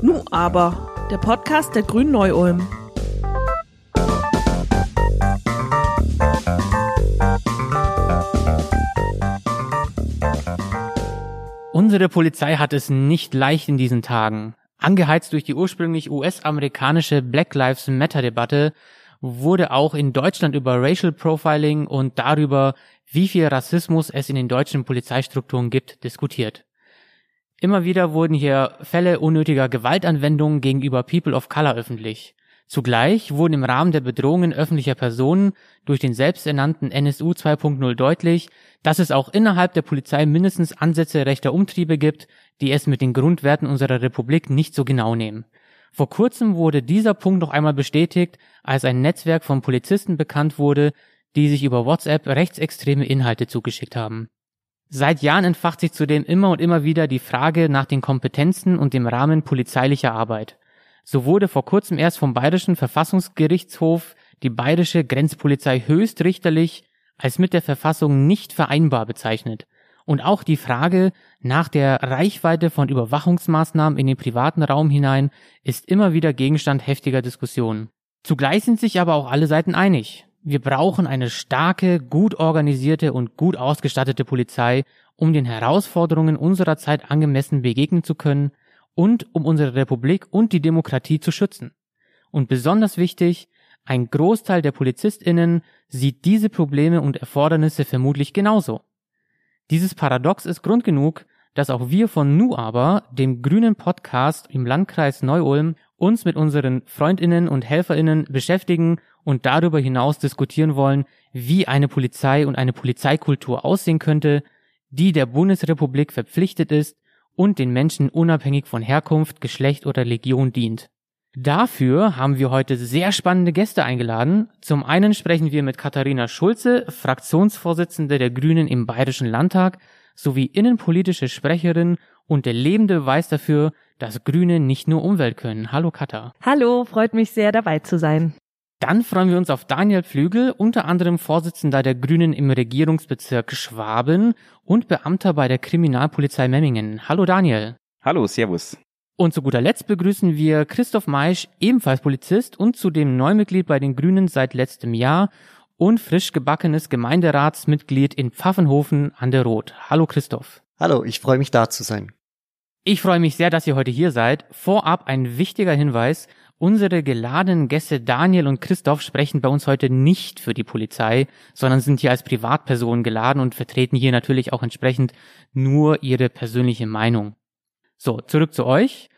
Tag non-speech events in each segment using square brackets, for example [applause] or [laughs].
Nu aber, der Podcast der Grünen Neu-Ulm. Unsere Polizei hat es nicht leicht in diesen Tagen. Angeheizt durch die ursprünglich US-amerikanische Black Lives Matter-Debatte wurde auch in Deutschland über Racial Profiling und darüber, wie viel Rassismus es in den deutschen Polizeistrukturen gibt, diskutiert. Immer wieder wurden hier Fälle unnötiger Gewaltanwendungen gegenüber People of Color öffentlich. Zugleich wurden im Rahmen der Bedrohungen öffentlicher Personen durch den selbsternannten NSU 2.0 deutlich, dass es auch innerhalb der Polizei mindestens Ansätze rechter Umtriebe gibt, die es mit den Grundwerten unserer Republik nicht so genau nehmen. Vor kurzem wurde dieser Punkt noch einmal bestätigt, als ein Netzwerk von Polizisten bekannt wurde, die sich über WhatsApp rechtsextreme Inhalte zugeschickt haben. Seit Jahren entfacht sich zudem immer und immer wieder die Frage nach den Kompetenzen und dem Rahmen polizeilicher Arbeit. So wurde vor kurzem erst vom Bayerischen Verfassungsgerichtshof die bayerische Grenzpolizei höchstrichterlich als mit der Verfassung nicht vereinbar bezeichnet. Und auch die Frage nach der Reichweite von Überwachungsmaßnahmen in den privaten Raum hinein ist immer wieder Gegenstand heftiger Diskussionen. Zugleich sind sich aber auch alle Seiten einig. Wir brauchen eine starke, gut organisierte und gut ausgestattete Polizei, um den Herausforderungen unserer Zeit angemessen begegnen zu können und um unsere Republik und die Demokratie zu schützen. Und besonders wichtig, ein Großteil der Polizistinnen sieht diese Probleme und Erfordernisse vermutlich genauso. Dieses Paradox ist Grund genug, dass auch wir von Nu aber, dem grünen Podcast im Landkreis Neu-Ulm, uns mit unseren Freundinnen und Helferinnen beschäftigen und darüber hinaus diskutieren wollen, wie eine Polizei und eine Polizeikultur aussehen könnte, die der Bundesrepublik verpflichtet ist und den Menschen unabhängig von Herkunft, Geschlecht oder Legion dient. Dafür haben wir heute sehr spannende Gäste eingeladen. Zum einen sprechen wir mit Katharina Schulze, Fraktionsvorsitzende der Grünen im Bayerischen Landtag, sowie innenpolitische Sprecherin und der lebende Beweis dafür, dass Grüne nicht nur Umwelt können. Hallo Katha. Hallo, freut mich sehr dabei zu sein. Dann freuen wir uns auf Daniel Flügel, unter anderem Vorsitzender der Grünen im Regierungsbezirk Schwaben und Beamter bei der Kriminalpolizei Memmingen. Hallo Daniel. Hallo, Servus. Und zu guter Letzt begrüßen wir Christoph Maisch, ebenfalls Polizist und zudem Neumitglied bei den Grünen seit letztem Jahr und frisch gebackenes Gemeinderatsmitglied in Pfaffenhofen an der Rot. Hallo Christoph. Hallo, ich freue mich da zu sein. Ich freue mich sehr, dass ihr heute hier seid. Vorab ein wichtiger Hinweis. Unsere geladenen Gäste Daniel und Christoph sprechen bei uns heute nicht für die Polizei, sondern sind hier als Privatpersonen geladen und vertreten hier natürlich auch entsprechend nur ihre persönliche Meinung. So, zurück zu euch.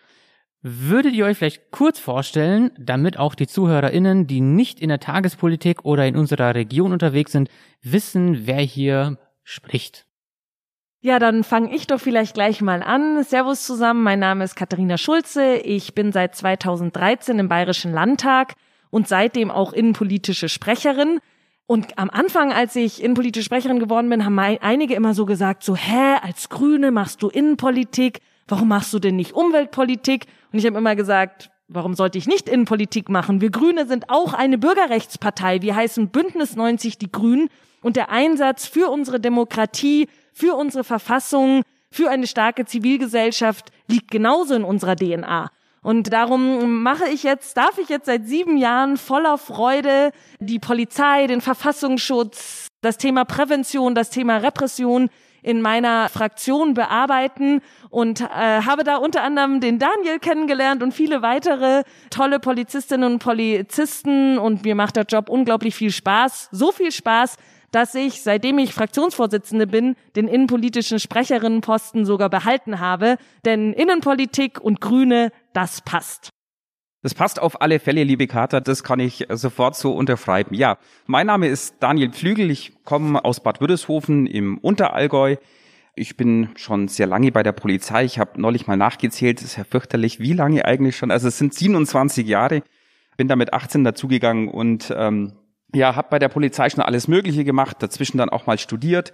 Würdet ihr euch vielleicht kurz vorstellen, damit auch die ZuhörerInnen, die nicht in der Tagespolitik oder in unserer Region unterwegs sind, wissen, wer hier spricht? Ja, dann fange ich doch vielleicht gleich mal an. Servus zusammen, mein Name ist Katharina Schulze. Ich bin seit 2013 im Bayerischen Landtag und seitdem auch innenpolitische Sprecherin. Und am Anfang, als ich innenpolitische Sprecherin geworden bin, haben einige immer so gesagt, so, hä, als Grüne machst du Innenpolitik? Warum machst du denn nicht Umweltpolitik? Und ich habe immer gesagt, warum sollte ich nicht Innenpolitik machen? Wir Grüne sind auch eine Bürgerrechtspartei. Wir heißen Bündnis 90 die Grünen. Und der Einsatz für unsere Demokratie, für unsere Verfassung, für eine starke Zivilgesellschaft liegt genauso in unserer DNA. Und darum mache ich jetzt, darf ich jetzt seit sieben Jahren voller Freude die Polizei, den Verfassungsschutz, das Thema Prävention, das Thema Repression in meiner Fraktion bearbeiten und äh, habe da unter anderem den Daniel kennengelernt und viele weitere tolle Polizistinnen und Polizisten und mir macht der Job unglaublich viel Spaß, so viel Spaß, dass ich, seitdem ich Fraktionsvorsitzende bin, den innenpolitischen Sprecherinnenposten sogar behalten habe. Denn Innenpolitik und Grüne, das passt. Das passt auf alle Fälle, liebe Kater, das kann ich sofort so unterschreiben. Ja, mein Name ist Daniel Pflügel, ich komme aus Bad Würdeshofen im Unterallgäu. Ich bin schon sehr lange bei der Polizei. Ich habe neulich mal nachgezählt, das ist ja fürchterlich, wie lange eigentlich schon. Also es sind 27 Jahre. Bin da mit 18 dazugegangen und ähm, ja, habe bei der Polizei schon alles Mögliche gemacht, dazwischen dann auch mal studiert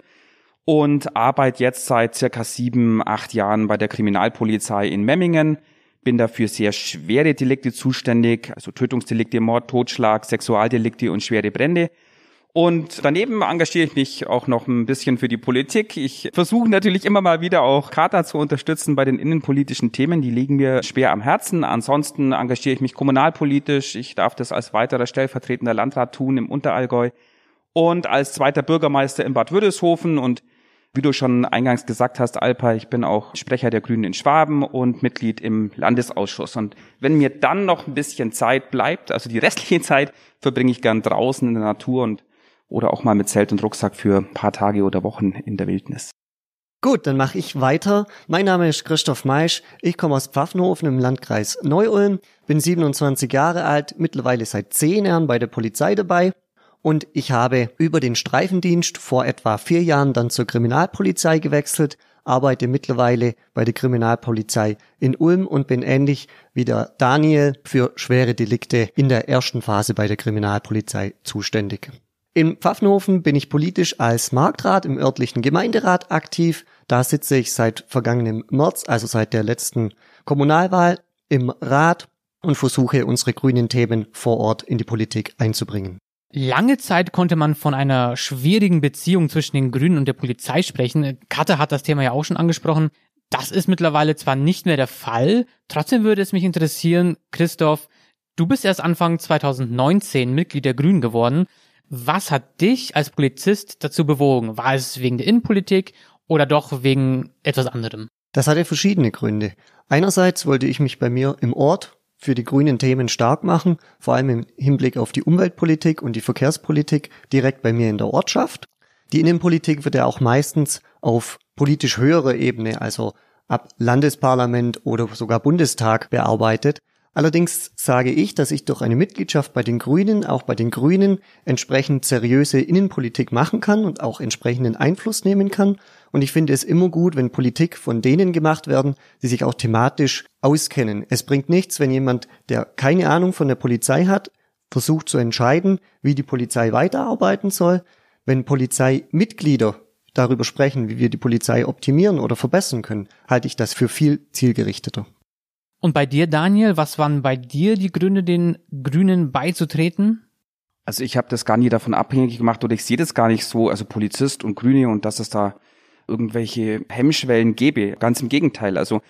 und arbeite jetzt seit circa sieben, acht Jahren bei der Kriminalpolizei in Memmingen. Bin dafür sehr schwere Delikte zuständig, also Tötungsdelikte, Mord, Totschlag, Sexualdelikte und schwere Brände. Und daneben engagiere ich mich auch noch ein bisschen für die Politik. Ich versuche natürlich immer mal wieder auch Kata zu unterstützen bei den innenpolitischen Themen. Die liegen mir schwer am Herzen. Ansonsten engagiere ich mich kommunalpolitisch. Ich darf das als weiterer stellvertretender Landrat tun im Unterallgäu und als zweiter Bürgermeister in Bad Würdeshofen und wie du schon eingangs gesagt hast, Alpa, ich bin auch Sprecher der Grünen in Schwaben und Mitglied im Landesausschuss. Und wenn mir dann noch ein bisschen Zeit bleibt, also die restliche [laughs] Zeit, verbringe ich gern draußen in der Natur und oder auch mal mit Zelt und Rucksack für ein paar Tage oder Wochen in der Wildnis. Gut, dann mache ich weiter. Mein Name ist Christoph Meisch. Ich komme aus Pfaffenhofen im Landkreis Neu-Ulm, bin 27 Jahre alt, mittlerweile seit 10 Jahren bei der Polizei dabei und ich habe über den Streifendienst vor etwa vier Jahren dann zur Kriminalpolizei gewechselt, arbeite mittlerweile bei der Kriminalpolizei in Ulm und bin ähnlich wie der Daniel für schwere Delikte in der ersten Phase bei der Kriminalpolizei zuständig. In Pfaffenhofen bin ich politisch als Marktrat im örtlichen Gemeinderat aktiv. Da sitze ich seit vergangenem März, also seit der letzten Kommunalwahl, im Rat und versuche unsere grünen Themen vor Ort in die Politik einzubringen. Lange Zeit konnte man von einer schwierigen Beziehung zwischen den Grünen und der Polizei sprechen. Katte hat das Thema ja auch schon angesprochen. Das ist mittlerweile zwar nicht mehr der Fall, trotzdem würde es mich interessieren, Christoph, du bist erst Anfang 2019 Mitglied der Grünen geworden. Was hat dich als Polizist dazu bewogen? War es wegen der Innenpolitik oder doch wegen etwas anderem? Das hatte verschiedene Gründe. Einerseits wollte ich mich bei mir im Ort für die grünen Themen stark machen, vor allem im Hinblick auf die Umweltpolitik und die Verkehrspolitik direkt bei mir in der Ortschaft. Die Innenpolitik wird ja auch meistens auf politisch höherer Ebene, also ab Landesparlament oder sogar Bundestag bearbeitet. Allerdings sage ich, dass ich durch eine Mitgliedschaft bei den Grünen, auch bei den Grünen, entsprechend seriöse Innenpolitik machen kann und auch entsprechenden Einfluss nehmen kann. Und ich finde es immer gut, wenn Politik von denen gemacht werden, die sich auch thematisch auskennen. Es bringt nichts, wenn jemand, der keine Ahnung von der Polizei hat, versucht zu entscheiden, wie die Polizei weiterarbeiten soll. Wenn Polizeimitglieder darüber sprechen, wie wir die Polizei optimieren oder verbessern können, halte ich das für viel zielgerichteter. Und bei dir, Daniel, was waren bei dir die Gründe, den Grünen beizutreten? Also ich habe das gar nie davon abhängig gemacht oder ich sehe das gar nicht so, also Polizist und Grüne und dass es da irgendwelche Hemmschwellen gäbe. Ganz im Gegenteil. Also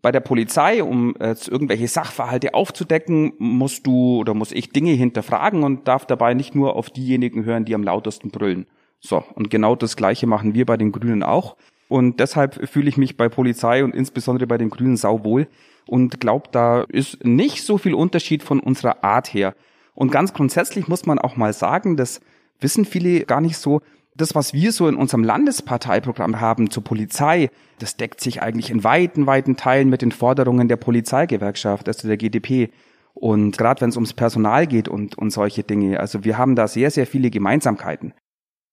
bei der Polizei, um äh, irgendwelche Sachverhalte aufzudecken, musst du oder muss ich Dinge hinterfragen und darf dabei nicht nur auf diejenigen hören, die am lautesten brüllen. So, und genau das Gleiche machen wir bei den Grünen auch. Und deshalb fühle ich mich bei Polizei und insbesondere bei den Grünen sauwohl und glaube, da ist nicht so viel Unterschied von unserer Art her. Und ganz grundsätzlich muss man auch mal sagen, das wissen viele gar nicht so, das, was wir so in unserem Landesparteiprogramm haben zur Polizei, das deckt sich eigentlich in weiten, weiten Teilen mit den Forderungen der Polizeigewerkschaft, also der GDP. Und gerade wenn es ums Personal geht und, und solche Dinge, also wir haben da sehr, sehr viele Gemeinsamkeiten.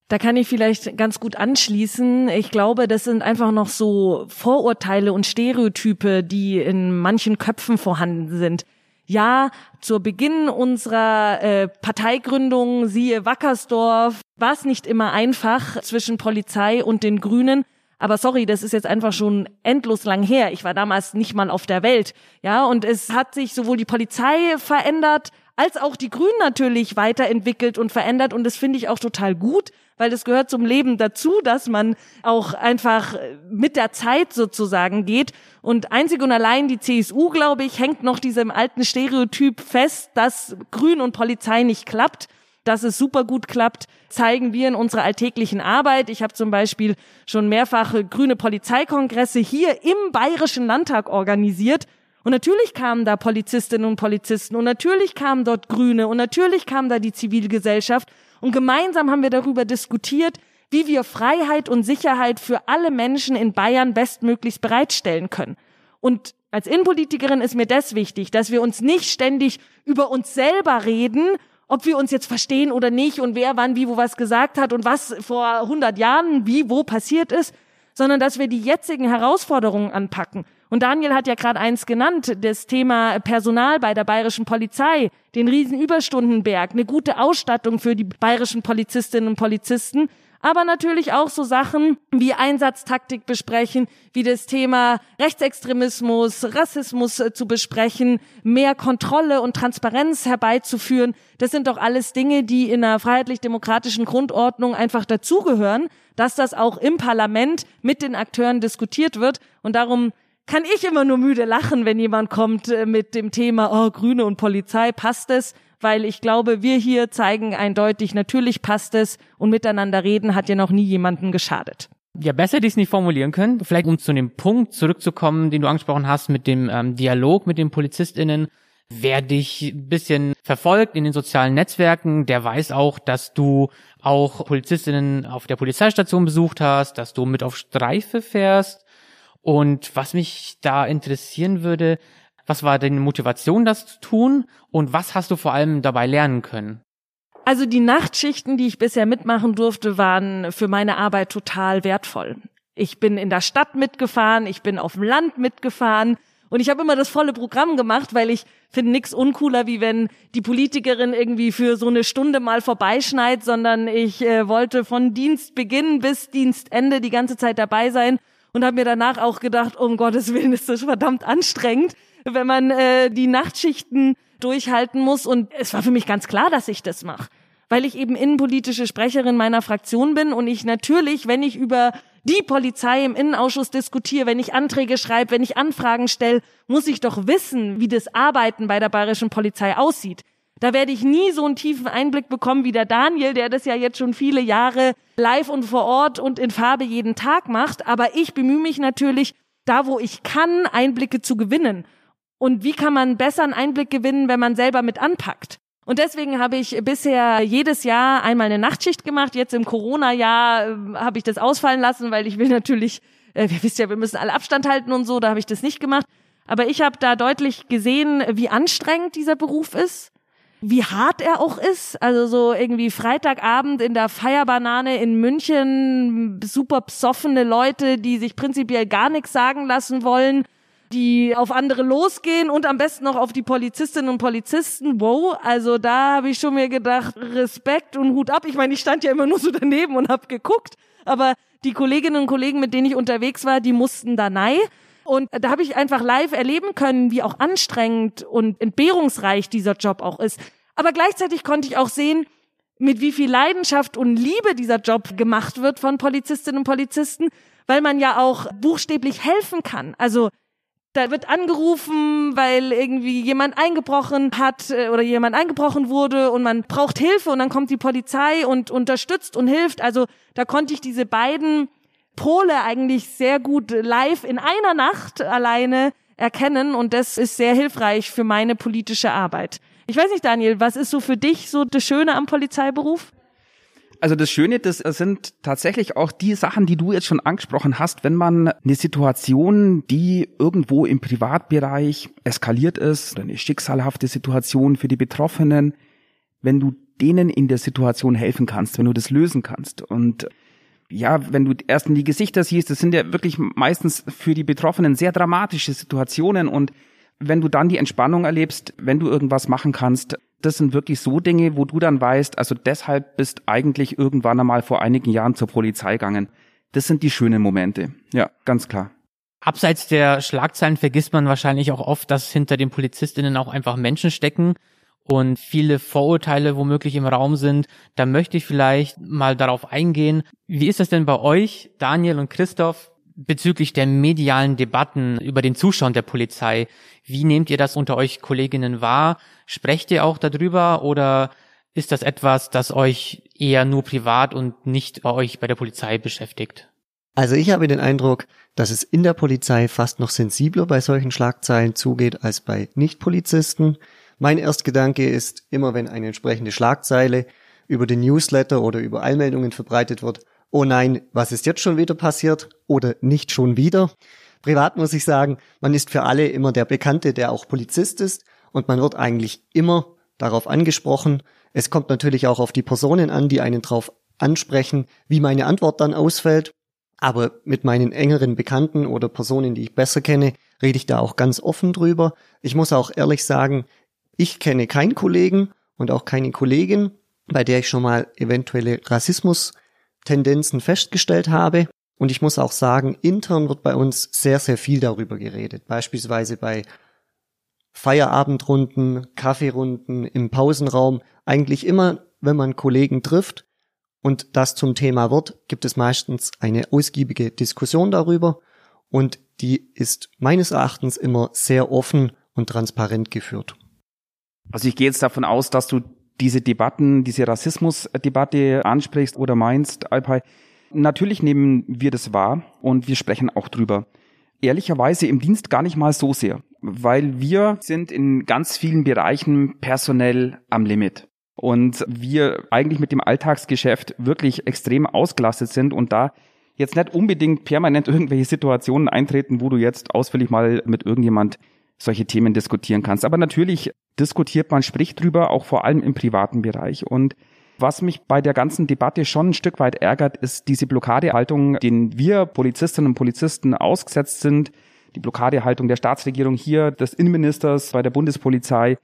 Da kann ich vielleicht ganz gut anschließen. Ich glaube, das sind einfach noch so Vorurteile und Stereotype, die in manchen Köpfen vorhanden sind. Ja, zur Beginn unserer äh, Parteigründung, siehe Wackersdorf, war es nicht immer einfach zwischen Polizei und den Grünen. Aber sorry, das ist jetzt einfach schon endlos lang her. Ich war damals nicht mal auf der Welt. Ja, und es hat sich sowohl die Polizei verändert, als auch die Grünen natürlich weiterentwickelt und verändert. Und das finde ich auch total gut weil es gehört zum Leben dazu, dass man auch einfach mit der Zeit sozusagen geht. Und einzig und allein die CSU, glaube ich, hängt noch diesem alten Stereotyp fest, dass Grün und Polizei nicht klappt. Dass es super gut klappt, zeigen wir in unserer alltäglichen Arbeit. Ich habe zum Beispiel schon mehrfache grüne Polizeikongresse hier im Bayerischen Landtag organisiert. Und natürlich kamen da Polizistinnen und Polizisten und natürlich kamen dort Grüne und natürlich kam da die Zivilgesellschaft und gemeinsam haben wir darüber diskutiert, wie wir Freiheit und Sicherheit für alle Menschen in Bayern bestmöglichst bereitstellen können. Und als Innenpolitikerin ist mir das wichtig, dass wir uns nicht ständig über uns selber reden, ob wir uns jetzt verstehen oder nicht und wer wann wie wo was gesagt hat und was vor 100 Jahren wie wo passiert ist, sondern dass wir die jetzigen Herausforderungen anpacken und Daniel hat ja gerade eins genannt, das Thema Personal bei der bayerischen Polizei, den riesen Überstundenberg, eine gute Ausstattung für die bayerischen Polizistinnen und Polizisten, aber natürlich auch so Sachen wie Einsatztaktik besprechen, wie das Thema Rechtsextremismus, Rassismus äh, zu besprechen, mehr Kontrolle und Transparenz herbeizuführen. Das sind doch alles Dinge, die in einer freiheitlich-demokratischen Grundordnung einfach dazugehören, dass das auch im Parlament mit den Akteuren diskutiert wird. Und darum kann ich immer nur müde lachen, wenn jemand kommt äh, mit dem Thema, oh, Grüne und Polizei, passt es? weil ich glaube, wir hier zeigen eindeutig, natürlich passt es und miteinander reden hat ja noch nie jemanden geschadet. Ja, besser ich es nicht formulieren können. Vielleicht um zu dem Punkt zurückzukommen, den du angesprochen hast mit dem ähm, Dialog mit den PolizistInnen. Wer dich ein bisschen verfolgt in den sozialen Netzwerken, der weiß auch, dass du auch Polizistinnen auf der Polizeistation besucht hast, dass du mit auf Streife fährst. Und was mich da interessieren würde, was war deine Motivation, das zu tun? Und was hast du vor allem dabei lernen können? Also die Nachtschichten, die ich bisher mitmachen durfte, waren für meine Arbeit total wertvoll. Ich bin in der Stadt mitgefahren, ich bin auf dem Land mitgefahren und ich habe immer das volle Programm gemacht, weil ich finde nix uncooler, wie wenn die Politikerin irgendwie für so eine Stunde mal vorbeischneit, sondern ich äh, wollte von Dienstbeginn bis Dienstende die ganze Zeit dabei sein und habe mir danach auch gedacht, um Gottes Willen ist das verdammt anstrengend wenn man äh, die Nachtschichten durchhalten muss. Und es war für mich ganz klar, dass ich das mache. Weil ich eben innenpolitische Sprecherin meiner Fraktion bin und ich natürlich, wenn ich über die Polizei im Innenausschuss diskutiere, wenn ich Anträge schreibe, wenn ich Anfragen stelle, muss ich doch wissen, wie das Arbeiten bei der bayerischen Polizei aussieht. Da werde ich nie so einen tiefen Einblick bekommen wie der Daniel, der das ja jetzt schon viele Jahre live und vor Ort und in Farbe jeden Tag macht. Aber ich bemühe mich natürlich, da wo ich kann, Einblicke zu gewinnen. Und wie kann man besser einen Einblick gewinnen, wenn man selber mit anpackt? Und deswegen habe ich bisher jedes Jahr einmal eine Nachtschicht gemacht. Jetzt im Corona-Jahr äh, habe ich das ausfallen lassen, weil ich will natürlich, äh, wir wissen ja, wir müssen alle Abstand halten und so, da habe ich das nicht gemacht. Aber ich habe da deutlich gesehen, wie anstrengend dieser Beruf ist, wie hart er auch ist. Also so irgendwie Freitagabend in der Feierbanane in München, super psoffene Leute, die sich prinzipiell gar nichts sagen lassen wollen die auf andere losgehen und am besten noch auf die Polizistinnen und Polizisten. Wow, also da habe ich schon mir gedacht, Respekt und Hut ab. Ich meine, ich stand ja immer nur so daneben und habe geguckt, aber die Kolleginnen und Kollegen, mit denen ich unterwegs war, die mussten da nei. Und da habe ich einfach live erleben können, wie auch anstrengend und entbehrungsreich dieser Job auch ist. Aber gleichzeitig konnte ich auch sehen, mit wie viel Leidenschaft und Liebe dieser Job gemacht wird von Polizistinnen und Polizisten, weil man ja auch buchstäblich helfen kann. Also da wird angerufen, weil irgendwie jemand eingebrochen hat äh, oder jemand eingebrochen wurde und man braucht Hilfe und dann kommt die Polizei und unterstützt und hilft. Also da konnte ich diese beiden Pole eigentlich sehr gut live in einer Nacht alleine erkennen und das ist sehr hilfreich für meine politische Arbeit. Ich weiß nicht, Daniel, was ist so für dich so das Schöne am Polizeiberuf? Also das Schöne, das sind tatsächlich auch die Sachen, die du jetzt schon angesprochen hast, wenn man eine Situation, die irgendwo im Privatbereich eskaliert ist, eine schicksalhafte Situation für die Betroffenen, wenn du denen in der Situation helfen kannst, wenn du das lösen kannst und ja, wenn du erst in die Gesichter siehst, das sind ja wirklich meistens für die Betroffenen sehr dramatische Situationen und wenn du dann die Entspannung erlebst, wenn du irgendwas machen kannst, das sind wirklich so Dinge, wo du dann weißt, also deshalb bist eigentlich irgendwann einmal vor einigen Jahren zur Polizei gegangen. Das sind die schönen Momente. Ja, ganz klar. Abseits der Schlagzeilen vergisst man wahrscheinlich auch oft, dass hinter den Polizistinnen auch einfach Menschen stecken und viele Vorurteile womöglich im Raum sind. Da möchte ich vielleicht mal darauf eingehen. Wie ist das denn bei euch, Daniel und Christoph? bezüglich der medialen Debatten über den Zustand der Polizei. Wie nehmt ihr das unter euch Kolleginnen wahr? Sprecht ihr auch darüber oder ist das etwas, das euch eher nur privat und nicht bei euch bei der Polizei beschäftigt? Also ich habe den Eindruck, dass es in der Polizei fast noch sensibler bei solchen Schlagzeilen zugeht als bei Nichtpolizisten. Mein Erstgedanke ist, immer wenn eine entsprechende Schlagzeile über den Newsletter oder über Allmeldungen verbreitet wird, oh nein, was ist jetzt schon wieder passiert oder nicht schon wieder. Privat muss ich sagen, man ist für alle immer der Bekannte, der auch Polizist ist und man wird eigentlich immer darauf angesprochen. Es kommt natürlich auch auf die Personen an, die einen darauf ansprechen, wie meine Antwort dann ausfällt. Aber mit meinen engeren Bekannten oder Personen, die ich besser kenne, rede ich da auch ganz offen drüber. Ich muss auch ehrlich sagen, ich kenne keinen Kollegen und auch keine Kollegin, bei der ich schon mal eventuelle Rassismus Tendenzen festgestellt habe. Und ich muss auch sagen, intern wird bei uns sehr, sehr viel darüber geredet. Beispielsweise bei Feierabendrunden, Kaffeerunden im Pausenraum. Eigentlich immer, wenn man Kollegen trifft und das zum Thema wird, gibt es meistens eine ausgiebige Diskussion darüber. Und die ist meines Erachtens immer sehr offen und transparent geführt. Also ich gehe jetzt davon aus, dass du diese Debatten, diese Rassismusdebatte ansprichst oder meinst, Alpay. Natürlich nehmen wir das wahr und wir sprechen auch drüber. Ehrlicherweise im Dienst gar nicht mal so sehr, weil wir sind in ganz vielen Bereichen personell am Limit und wir eigentlich mit dem Alltagsgeschäft wirklich extrem ausgelastet sind und da jetzt nicht unbedingt permanent [laughs] irgendwelche Situationen eintreten, wo du jetzt ausführlich mal mit irgendjemand solche Themen diskutieren kannst. Aber natürlich diskutiert man, spricht drüber, auch vor allem im privaten Bereich. Und was mich bei der ganzen Debatte schon ein Stück weit ärgert, ist diese Blockadehaltung, den wir Polizistinnen und Polizisten ausgesetzt sind. Die Blockadehaltung der Staatsregierung hier, des Innenministers bei der Bundespolizei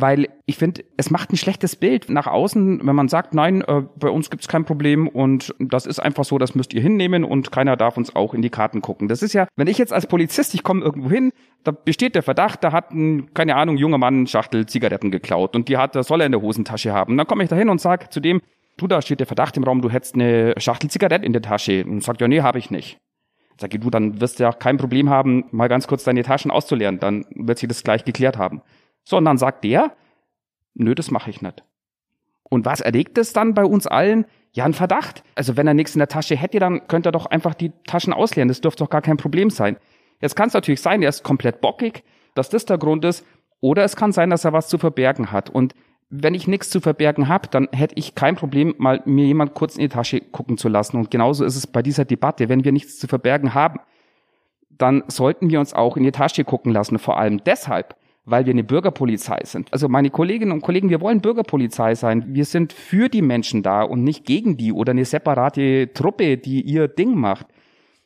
weil ich finde, es macht ein schlechtes Bild nach außen, wenn man sagt, nein, äh, bei uns gibt's kein Problem und das ist einfach so, das müsst ihr hinnehmen und keiner darf uns auch in die Karten gucken. Das ist ja, wenn ich jetzt als Polizist, ich komme irgendwo hin, da besteht der Verdacht, da hat ein, keine Ahnung, junger Mann Schachtel Zigaretten geklaut und die hat, das soll er in der Hosentasche haben. Dann komme ich da hin und sag zu dem, du, da steht der Verdacht im Raum, du hättest eine Schachtel Zigaretten in der Tasche. Und sagt, ja, nee, habe ich nicht. Sag ich, du, dann wirst du ja kein Problem haben, mal ganz kurz deine Taschen auszuleeren, dann wird sich das gleich geklärt haben. So, und dann sagt der, nö, das mache ich nicht. Und was erregt es dann bei uns allen? Ja, ein Verdacht. Also wenn er nichts in der Tasche hätte, dann könnte er doch einfach die Taschen ausleeren. Das dürfte doch gar kein Problem sein. Jetzt kann es natürlich sein, er ist komplett bockig, dass das der Grund ist. Oder es kann sein, dass er was zu verbergen hat. Und wenn ich nichts zu verbergen habe, dann hätte ich kein Problem, mal mir jemand kurz in die Tasche gucken zu lassen. Und genauso ist es bei dieser Debatte. Wenn wir nichts zu verbergen haben, dann sollten wir uns auch in die Tasche gucken lassen. Vor allem deshalb, weil wir eine Bürgerpolizei sind. Also meine Kolleginnen und Kollegen, wir wollen Bürgerpolizei sein. Wir sind für die Menschen da und nicht gegen die oder eine separate Truppe, die ihr Ding macht.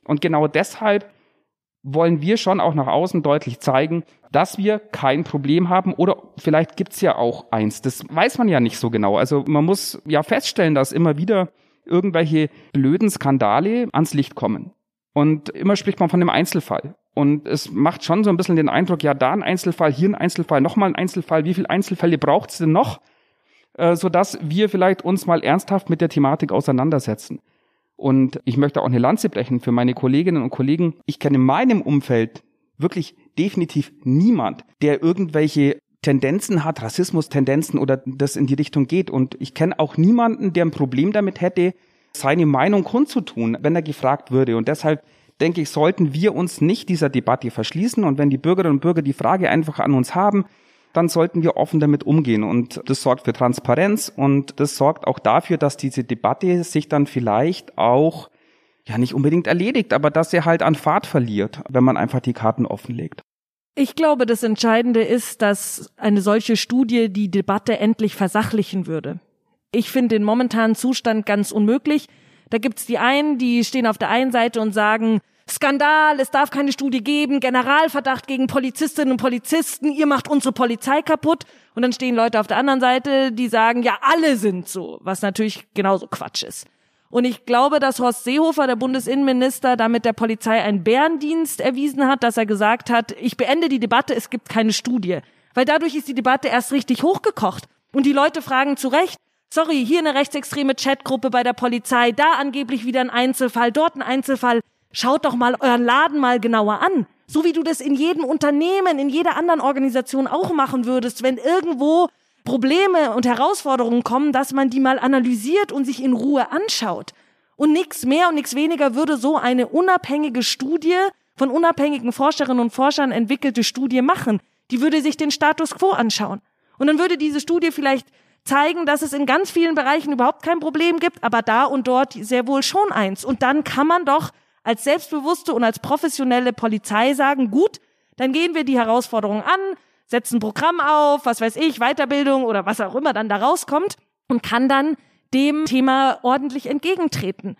Und genau deshalb wollen wir schon auch nach außen deutlich zeigen, dass wir kein Problem haben oder vielleicht gibt's ja auch eins. Das weiß man ja nicht so genau. Also man muss ja feststellen, dass immer wieder irgendwelche blöden Skandale ans Licht kommen. Und immer spricht man von einem Einzelfall. Und es macht schon so ein bisschen den Eindruck, ja, da ein Einzelfall, hier ein Einzelfall, nochmal ein Einzelfall, wie viele Einzelfälle braucht es denn noch, äh, sodass wir vielleicht uns mal ernsthaft mit der Thematik auseinandersetzen. Und ich möchte auch eine Lanze brechen für meine Kolleginnen und Kollegen. Ich kenne in meinem Umfeld wirklich definitiv niemand, der irgendwelche Tendenzen hat, Rassismus-Tendenzen oder das in die Richtung geht. Und ich kenne auch niemanden, der ein Problem damit hätte, seine Meinung kundzutun, wenn er gefragt würde. Und deshalb denke ich, sollten wir uns nicht dieser Debatte verschließen. Und wenn die Bürgerinnen und Bürger die Frage einfach an uns haben, dann sollten wir offen damit umgehen. Und das sorgt für Transparenz und das sorgt auch dafür, dass diese Debatte sich dann vielleicht auch ja nicht unbedingt erledigt, aber dass sie halt an Fahrt verliert, wenn man einfach die Karten offenlegt. Ich glaube, das Entscheidende ist, dass eine solche Studie die Debatte endlich versachlichen würde. Ich finde den momentanen Zustand ganz unmöglich. Da gibt's die einen, die stehen auf der einen Seite und sagen, Skandal, es darf keine Studie geben, Generalverdacht gegen Polizistinnen und Polizisten, ihr macht unsere Polizei kaputt. Und dann stehen Leute auf der anderen Seite, die sagen, ja, alle sind so, was natürlich genauso Quatsch ist. Und ich glaube, dass Horst Seehofer, der Bundesinnenminister, damit der Polizei einen Bärendienst erwiesen hat, dass er gesagt hat, ich beende die Debatte, es gibt keine Studie. Weil dadurch ist die Debatte erst richtig hochgekocht. Und die Leute fragen zu Recht, sorry, hier eine rechtsextreme Chatgruppe bei der Polizei, da angeblich wieder ein Einzelfall, dort ein Einzelfall. Schaut doch mal euren Laden mal genauer an. So wie du das in jedem Unternehmen, in jeder anderen Organisation auch machen würdest, wenn irgendwo Probleme und Herausforderungen kommen, dass man die mal analysiert und sich in Ruhe anschaut. Und nichts mehr und nichts weniger würde so eine unabhängige Studie von unabhängigen Forscherinnen und Forschern entwickelte Studie machen. Die würde sich den Status quo anschauen. Und dann würde diese Studie vielleicht zeigen, dass es in ganz vielen Bereichen überhaupt kein Problem gibt, aber da und dort sehr wohl schon eins. Und dann kann man doch als selbstbewusste und als professionelle Polizei sagen, gut, dann gehen wir die Herausforderung an, setzen ein Programm auf, was weiß ich, Weiterbildung oder was auch immer dann da rauskommt und kann dann dem Thema ordentlich entgegentreten.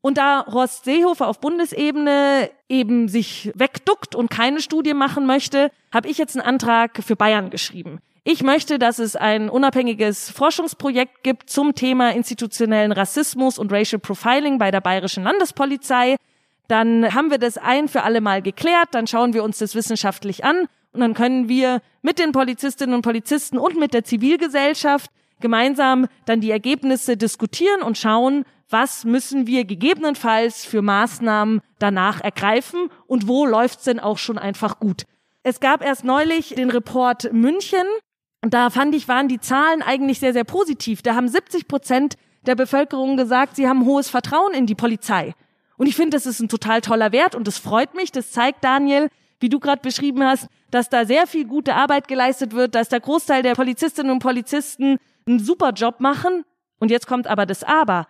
Und da Horst Seehofer auf Bundesebene eben sich wegduckt und keine Studie machen möchte, habe ich jetzt einen Antrag für Bayern geschrieben. Ich möchte, dass es ein unabhängiges Forschungsprojekt gibt zum Thema institutionellen Rassismus und Racial Profiling bei der Bayerischen Landespolizei. Dann haben wir das ein für alle Mal geklärt, dann schauen wir uns das wissenschaftlich an und dann können wir mit den Polizistinnen und Polizisten und mit der Zivilgesellschaft gemeinsam dann die Ergebnisse diskutieren und schauen, was müssen wir gegebenenfalls für Maßnahmen danach ergreifen und wo läuft's denn auch schon einfach gut. Es gab erst neulich den Report München und da fand ich, waren die Zahlen eigentlich sehr, sehr positiv. Da haben 70 Prozent der Bevölkerung gesagt, sie haben hohes Vertrauen in die Polizei. Und ich finde, das ist ein total toller Wert und das freut mich. Das zeigt, Daniel, wie du gerade beschrieben hast, dass da sehr viel gute Arbeit geleistet wird, dass der Großteil der Polizistinnen und Polizisten einen super Job machen. Und jetzt kommt aber das Aber.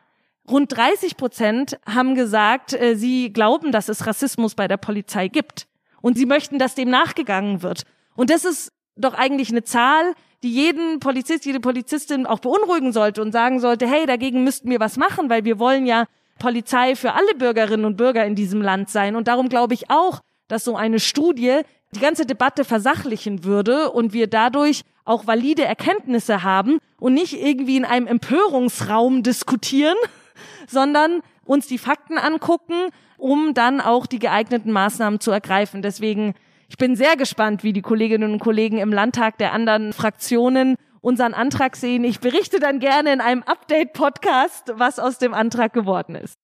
Rund 30 Prozent haben gesagt, äh, sie glauben, dass es Rassismus bei der Polizei gibt. Und sie möchten, dass dem nachgegangen wird. Und das ist doch eigentlich eine Zahl, die jeden Polizist, jede Polizistin auch beunruhigen sollte und sagen sollte, hey, dagegen müssten wir was machen, weil wir wollen ja Polizei für alle Bürgerinnen und Bürger in diesem Land sein. Und darum glaube ich auch, dass so eine Studie die ganze Debatte versachlichen würde und wir dadurch auch valide Erkenntnisse haben und nicht irgendwie in einem Empörungsraum diskutieren, [laughs] sondern uns die Fakten angucken, um dann auch die geeigneten Maßnahmen zu ergreifen. Deswegen, ich bin sehr gespannt, wie die Kolleginnen und Kollegen im Landtag der anderen Fraktionen unseren Antrag sehen. Ich berichte dann gerne in einem Update-Podcast, was aus dem Antrag geworden ist.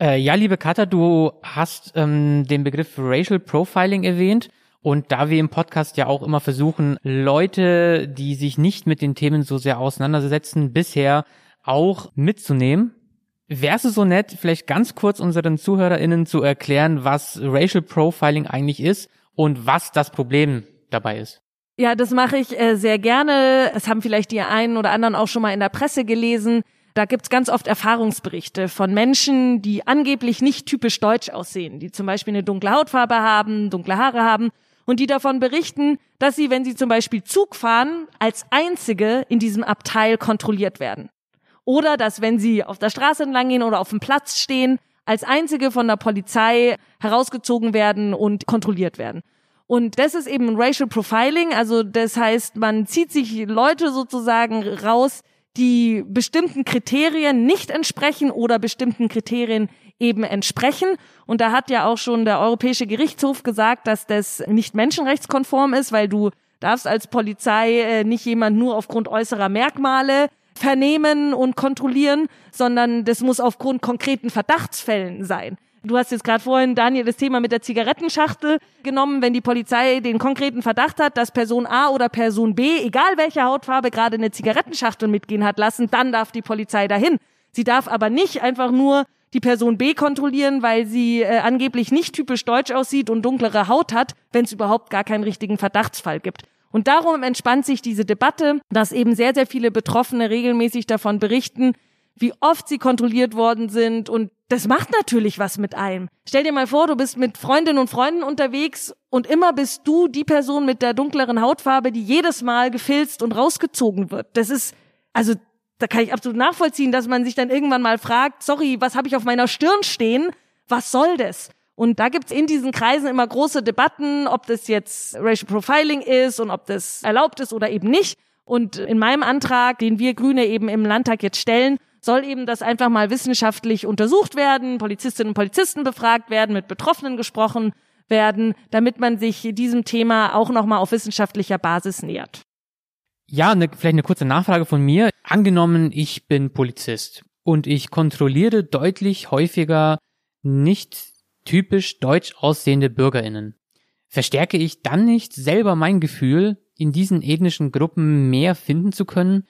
Äh, ja, liebe Katha, du hast ähm, den Begriff Racial Profiling erwähnt. Und da wir im Podcast ja auch immer versuchen, Leute, die sich nicht mit den Themen so sehr auseinandersetzen, bisher auch mitzunehmen, wärst du so nett, vielleicht ganz kurz unseren ZuhörerInnen zu erklären, was Racial Profiling eigentlich ist und was das Problem dabei ist? Ja, das mache ich äh, sehr gerne. Es haben vielleicht die einen oder anderen auch schon mal in der Presse gelesen. Da gibt's ganz oft Erfahrungsberichte von Menschen, die angeblich nicht typisch deutsch aussehen, die zum Beispiel eine dunkle Hautfarbe haben, dunkle Haare haben und die davon berichten, dass sie, wenn sie zum Beispiel Zug fahren, als einzige in diesem Abteil kontrolliert werden. Oder dass, wenn sie auf der Straße entlang gehen oder auf dem Platz stehen, als einzige von der Polizei herausgezogen werden und kontrolliert werden. Und das ist eben Racial Profiling, also das heißt, man zieht sich Leute sozusagen raus, die bestimmten Kriterien nicht entsprechen oder bestimmten Kriterien eben entsprechen. Und da hat ja auch schon der Europäische Gerichtshof gesagt, dass das nicht menschenrechtskonform ist, weil du darfst als Polizei äh, nicht jemand nur aufgrund äußerer Merkmale vernehmen und kontrollieren, sondern das muss aufgrund konkreten Verdachtsfällen sein. Du hast jetzt gerade vorhin, Daniel, das Thema mit der Zigarettenschachtel genommen. Wenn die Polizei den konkreten Verdacht hat, dass Person A oder Person B, egal welche Hautfarbe, gerade eine Zigarettenschachtel mitgehen hat lassen, dann darf die Polizei dahin. Sie darf aber nicht einfach nur die Person B kontrollieren, weil sie äh, angeblich nicht typisch deutsch aussieht und dunklere Haut hat, wenn es überhaupt gar keinen richtigen Verdachtsfall gibt. Und darum entspannt sich diese Debatte, dass eben sehr, sehr viele Betroffene regelmäßig davon berichten, wie oft sie kontrolliert worden sind und das macht natürlich was mit einem. Stell dir mal vor, du bist mit Freundinnen und Freunden unterwegs und immer bist du die Person mit der dunkleren Hautfarbe, die jedes Mal gefilzt und rausgezogen wird. Das ist, also da kann ich absolut nachvollziehen, dass man sich dann irgendwann mal fragt, sorry, was habe ich auf meiner Stirn stehen? Was soll das? Und da gibt's in diesen Kreisen immer große Debatten, ob das jetzt Racial Profiling ist und ob das erlaubt ist oder eben nicht. Und in meinem Antrag, den wir Grüne eben im Landtag jetzt stellen, soll eben das einfach mal wissenschaftlich untersucht werden, Polizistinnen und Polizisten befragt werden, mit Betroffenen gesprochen werden, damit man sich diesem Thema auch nochmal auf wissenschaftlicher Basis nähert. Ja, ne, vielleicht eine kurze Nachfrage von mir. Angenommen, ich bin Polizist und ich kontrolliere deutlich häufiger nicht typisch deutsch aussehende Bürgerinnen. Verstärke ich dann nicht selber mein Gefühl, in diesen ethnischen Gruppen mehr finden zu können?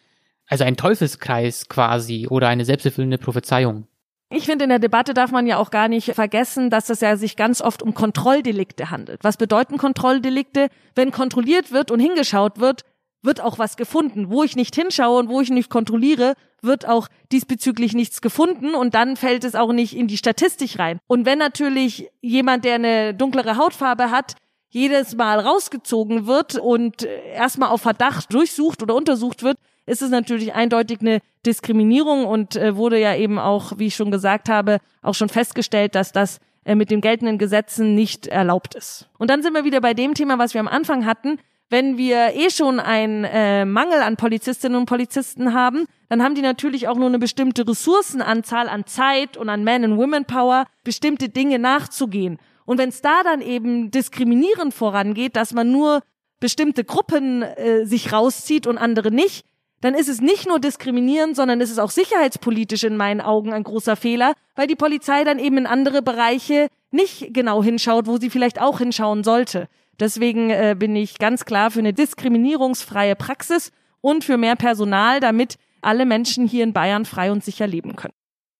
Also ein Teufelskreis quasi oder eine selbsterfüllende Prophezeiung. Ich finde, in der Debatte darf man ja auch gar nicht vergessen, dass es ja sich ganz oft um Kontrolldelikte handelt. Was bedeuten Kontrolldelikte? Wenn kontrolliert wird und hingeschaut wird, wird auch was gefunden. Wo ich nicht hinschaue und wo ich nicht kontrolliere, wird auch diesbezüglich nichts gefunden und dann fällt es auch nicht in die Statistik rein. Und wenn natürlich jemand, der eine dunklere Hautfarbe hat, jedes Mal rausgezogen wird und erstmal auf Verdacht durchsucht oder untersucht wird, ist es natürlich eindeutig eine Diskriminierung und äh, wurde ja eben auch, wie ich schon gesagt habe, auch schon festgestellt, dass das äh, mit den geltenden Gesetzen nicht erlaubt ist. Und dann sind wir wieder bei dem Thema, was wir am Anfang hatten. Wenn wir eh schon einen äh, Mangel an Polizistinnen und Polizisten haben, dann haben die natürlich auch nur eine bestimmte Ressourcenanzahl an Zeit und an Man- and Women-Power, bestimmte Dinge nachzugehen. Und wenn es da dann eben diskriminierend vorangeht, dass man nur bestimmte Gruppen äh, sich rauszieht und andere nicht, dann ist es nicht nur diskriminierend, sondern es ist auch sicherheitspolitisch in meinen Augen ein großer Fehler, weil die Polizei dann eben in andere Bereiche nicht genau hinschaut, wo sie vielleicht auch hinschauen sollte. Deswegen äh, bin ich ganz klar für eine diskriminierungsfreie Praxis und für mehr Personal, damit alle Menschen hier in Bayern frei und sicher leben können.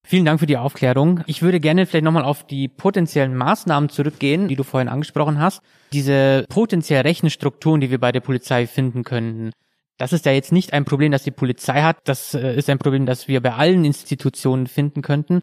Vielen Dank für die Aufklärung. Ich würde gerne vielleicht nochmal auf die potenziellen Maßnahmen zurückgehen, die du vorhin angesprochen hast. Diese potenziell rechten Strukturen, die wir bei der Polizei finden könnten. Das ist ja jetzt nicht ein Problem, das die Polizei hat. Das äh, ist ein Problem, das wir bei allen Institutionen finden könnten.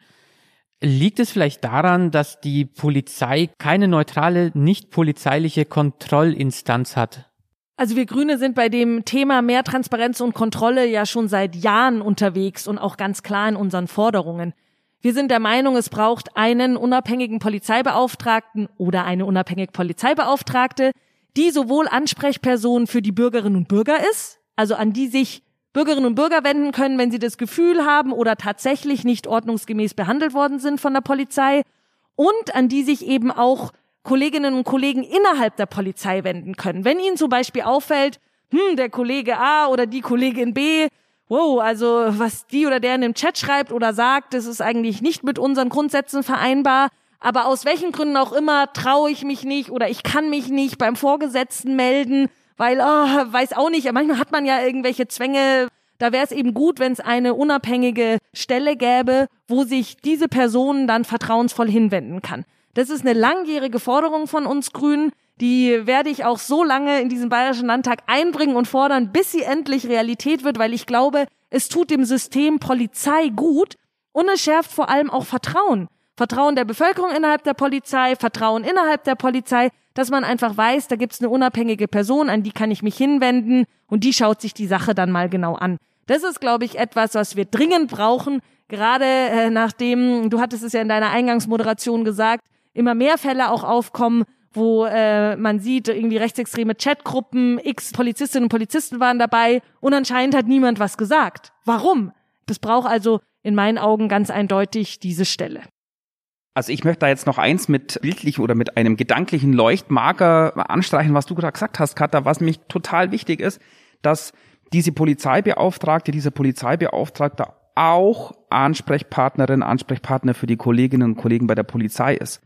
Liegt es vielleicht daran, dass die Polizei keine neutrale, nicht polizeiliche Kontrollinstanz hat? Also wir Grüne sind bei dem Thema mehr Transparenz und Kontrolle ja schon seit Jahren unterwegs und auch ganz klar in unseren Forderungen. Wir sind der Meinung, es braucht einen unabhängigen Polizeibeauftragten oder eine unabhängige Polizeibeauftragte, die sowohl Ansprechperson für die Bürgerinnen und Bürger ist, also an die sich Bürgerinnen und Bürger wenden können, wenn sie das Gefühl haben oder tatsächlich nicht ordnungsgemäß behandelt worden sind von der Polizei. Und an die sich eben auch Kolleginnen und Kollegen innerhalb der Polizei wenden können. Wenn ihnen zum Beispiel auffällt, hm, der Kollege A oder die Kollegin B, wow, also was die oder der in dem Chat schreibt oder sagt, das ist eigentlich nicht mit unseren Grundsätzen vereinbar, aber aus welchen Gründen auch immer traue ich mich nicht oder ich kann mich nicht beim Vorgesetzten melden, weil, oh, weiß auch nicht, manchmal hat man ja irgendwelche Zwänge, da wäre es eben gut, wenn es eine unabhängige Stelle gäbe, wo sich diese Person dann vertrauensvoll hinwenden kann. Das ist eine langjährige Forderung von uns Grünen. Die werde ich auch so lange in diesem Bayerischen Landtag einbringen und fordern, bis sie endlich Realität wird, weil ich glaube, es tut dem System Polizei gut und es schärft vor allem auch Vertrauen. Vertrauen der Bevölkerung innerhalb der Polizei, Vertrauen innerhalb der Polizei, dass man einfach weiß, da gibt's eine unabhängige Person, an die kann ich mich hinwenden und die schaut sich die Sache dann mal genau an. Das ist, glaube ich, etwas, was wir dringend brauchen, gerade äh, nachdem, du hattest es ja in deiner Eingangsmoderation gesagt, immer mehr Fälle auch aufkommen, wo äh, man sieht, irgendwie rechtsextreme Chatgruppen, x Polizistinnen und Polizisten waren dabei und anscheinend hat niemand was gesagt. Warum? Das braucht also in meinen Augen ganz eindeutig diese Stelle. Also ich möchte da jetzt noch eins mit bildlich oder mit einem gedanklichen Leuchtmarker anstreichen, was du gerade gesagt hast, Katha, was mich total wichtig ist, dass diese Polizeibeauftragte, dieser Polizeibeauftragte auch Ansprechpartnerin, Ansprechpartner für die Kolleginnen und Kollegen bei der Polizei ist.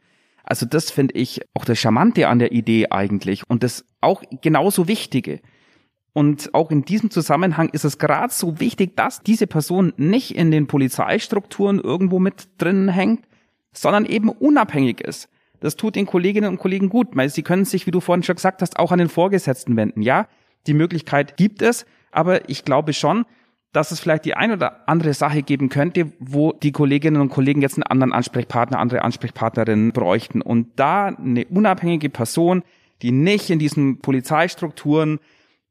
Also das finde ich auch das Charmante an der Idee eigentlich und das auch genauso Wichtige. Und auch in diesem Zusammenhang ist es gerade so wichtig, dass diese Person nicht in den Polizeistrukturen irgendwo mit drin hängt, sondern eben unabhängig ist. Das tut den Kolleginnen und Kollegen gut, weil sie können sich, wie du vorhin schon gesagt hast, auch an den Vorgesetzten wenden. Ja, die Möglichkeit gibt es, aber ich glaube schon, dass es vielleicht die ein oder andere Sache geben könnte, wo die Kolleginnen und Kollegen jetzt einen anderen Ansprechpartner, andere Ansprechpartnerin bräuchten. Und da eine unabhängige Person, die nicht in diesen Polizeistrukturen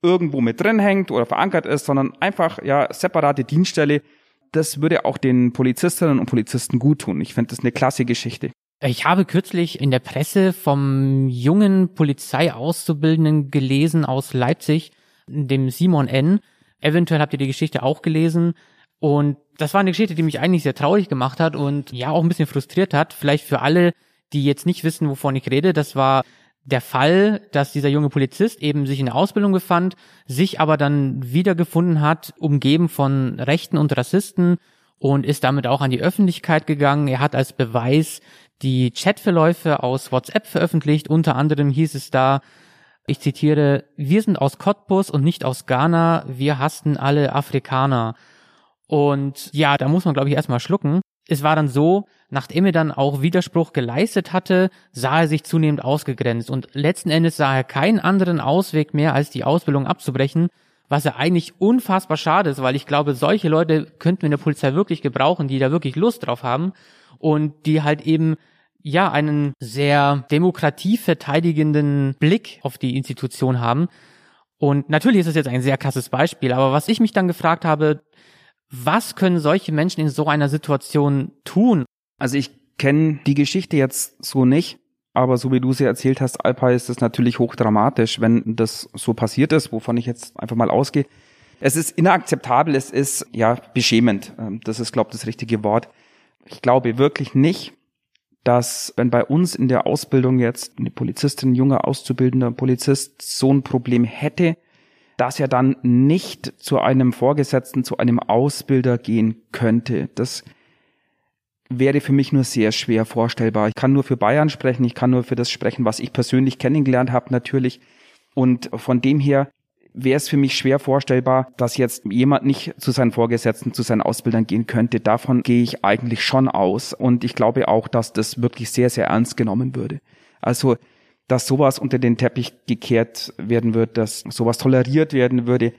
irgendwo mit drin hängt oder verankert ist, sondern einfach ja separate Dienststelle, das würde auch den Polizistinnen und Polizisten gut tun. Ich finde das eine klasse Geschichte. Ich habe kürzlich in der Presse vom jungen Polizeiauszubildenden gelesen aus Leipzig, dem Simon N., Eventuell habt ihr die Geschichte auch gelesen. Und das war eine Geschichte, die mich eigentlich sehr traurig gemacht hat und ja auch ein bisschen frustriert hat. Vielleicht für alle, die jetzt nicht wissen, wovon ich rede. Das war der Fall, dass dieser junge Polizist eben sich in der Ausbildung befand, sich aber dann wiedergefunden hat, umgeben von Rechten und Rassisten und ist damit auch an die Öffentlichkeit gegangen. Er hat als Beweis die Chatverläufe aus WhatsApp veröffentlicht. Unter anderem hieß es da, ich zitiere, wir sind aus Cottbus und nicht aus Ghana, wir hassten alle Afrikaner. Und ja, da muss man, glaube ich, erstmal schlucken. Es war dann so, nachdem er dann auch Widerspruch geleistet hatte, sah er sich zunehmend ausgegrenzt und letzten Endes sah er keinen anderen Ausweg mehr, als die Ausbildung abzubrechen, was ja eigentlich unfassbar schade ist, weil ich glaube, solche Leute könnten wir in der Polizei wirklich gebrauchen, die da wirklich Lust drauf haben und die halt eben ja einen sehr demokratieverteidigenden Blick auf die Institution haben. Und natürlich ist es jetzt ein sehr krasses Beispiel, aber was ich mich dann gefragt habe, was können solche Menschen in so einer Situation tun? Also ich kenne die Geschichte jetzt so nicht, aber so wie du sie erzählt hast, Alpa, ist es natürlich hochdramatisch, wenn das so passiert ist, wovon ich jetzt einfach mal ausgehe. Es ist inakzeptabel, es ist ja beschämend. Ähm, das ist, glaube ich, das richtige Wort. Ich glaube wirklich nicht, dass wenn bei uns in der Ausbildung jetzt eine Polizistin, ein junger auszubildender Polizist so ein Problem hätte, dass er dann nicht zu einem Vorgesetzten, zu einem Ausbilder gehen könnte. Das wäre für mich nur sehr schwer vorstellbar. Ich kann nur für Bayern sprechen, ich kann nur für das sprechen, was ich persönlich kennengelernt habe natürlich. Und von dem her wäre es für mich schwer vorstellbar, dass jetzt jemand nicht zu seinen Vorgesetzten, zu seinen Ausbildern gehen könnte. Davon gehe ich eigentlich schon aus. Und ich glaube auch, dass das wirklich sehr, sehr ernst genommen würde. Also, dass sowas unter den Teppich gekehrt werden wird, dass sowas toleriert werden würde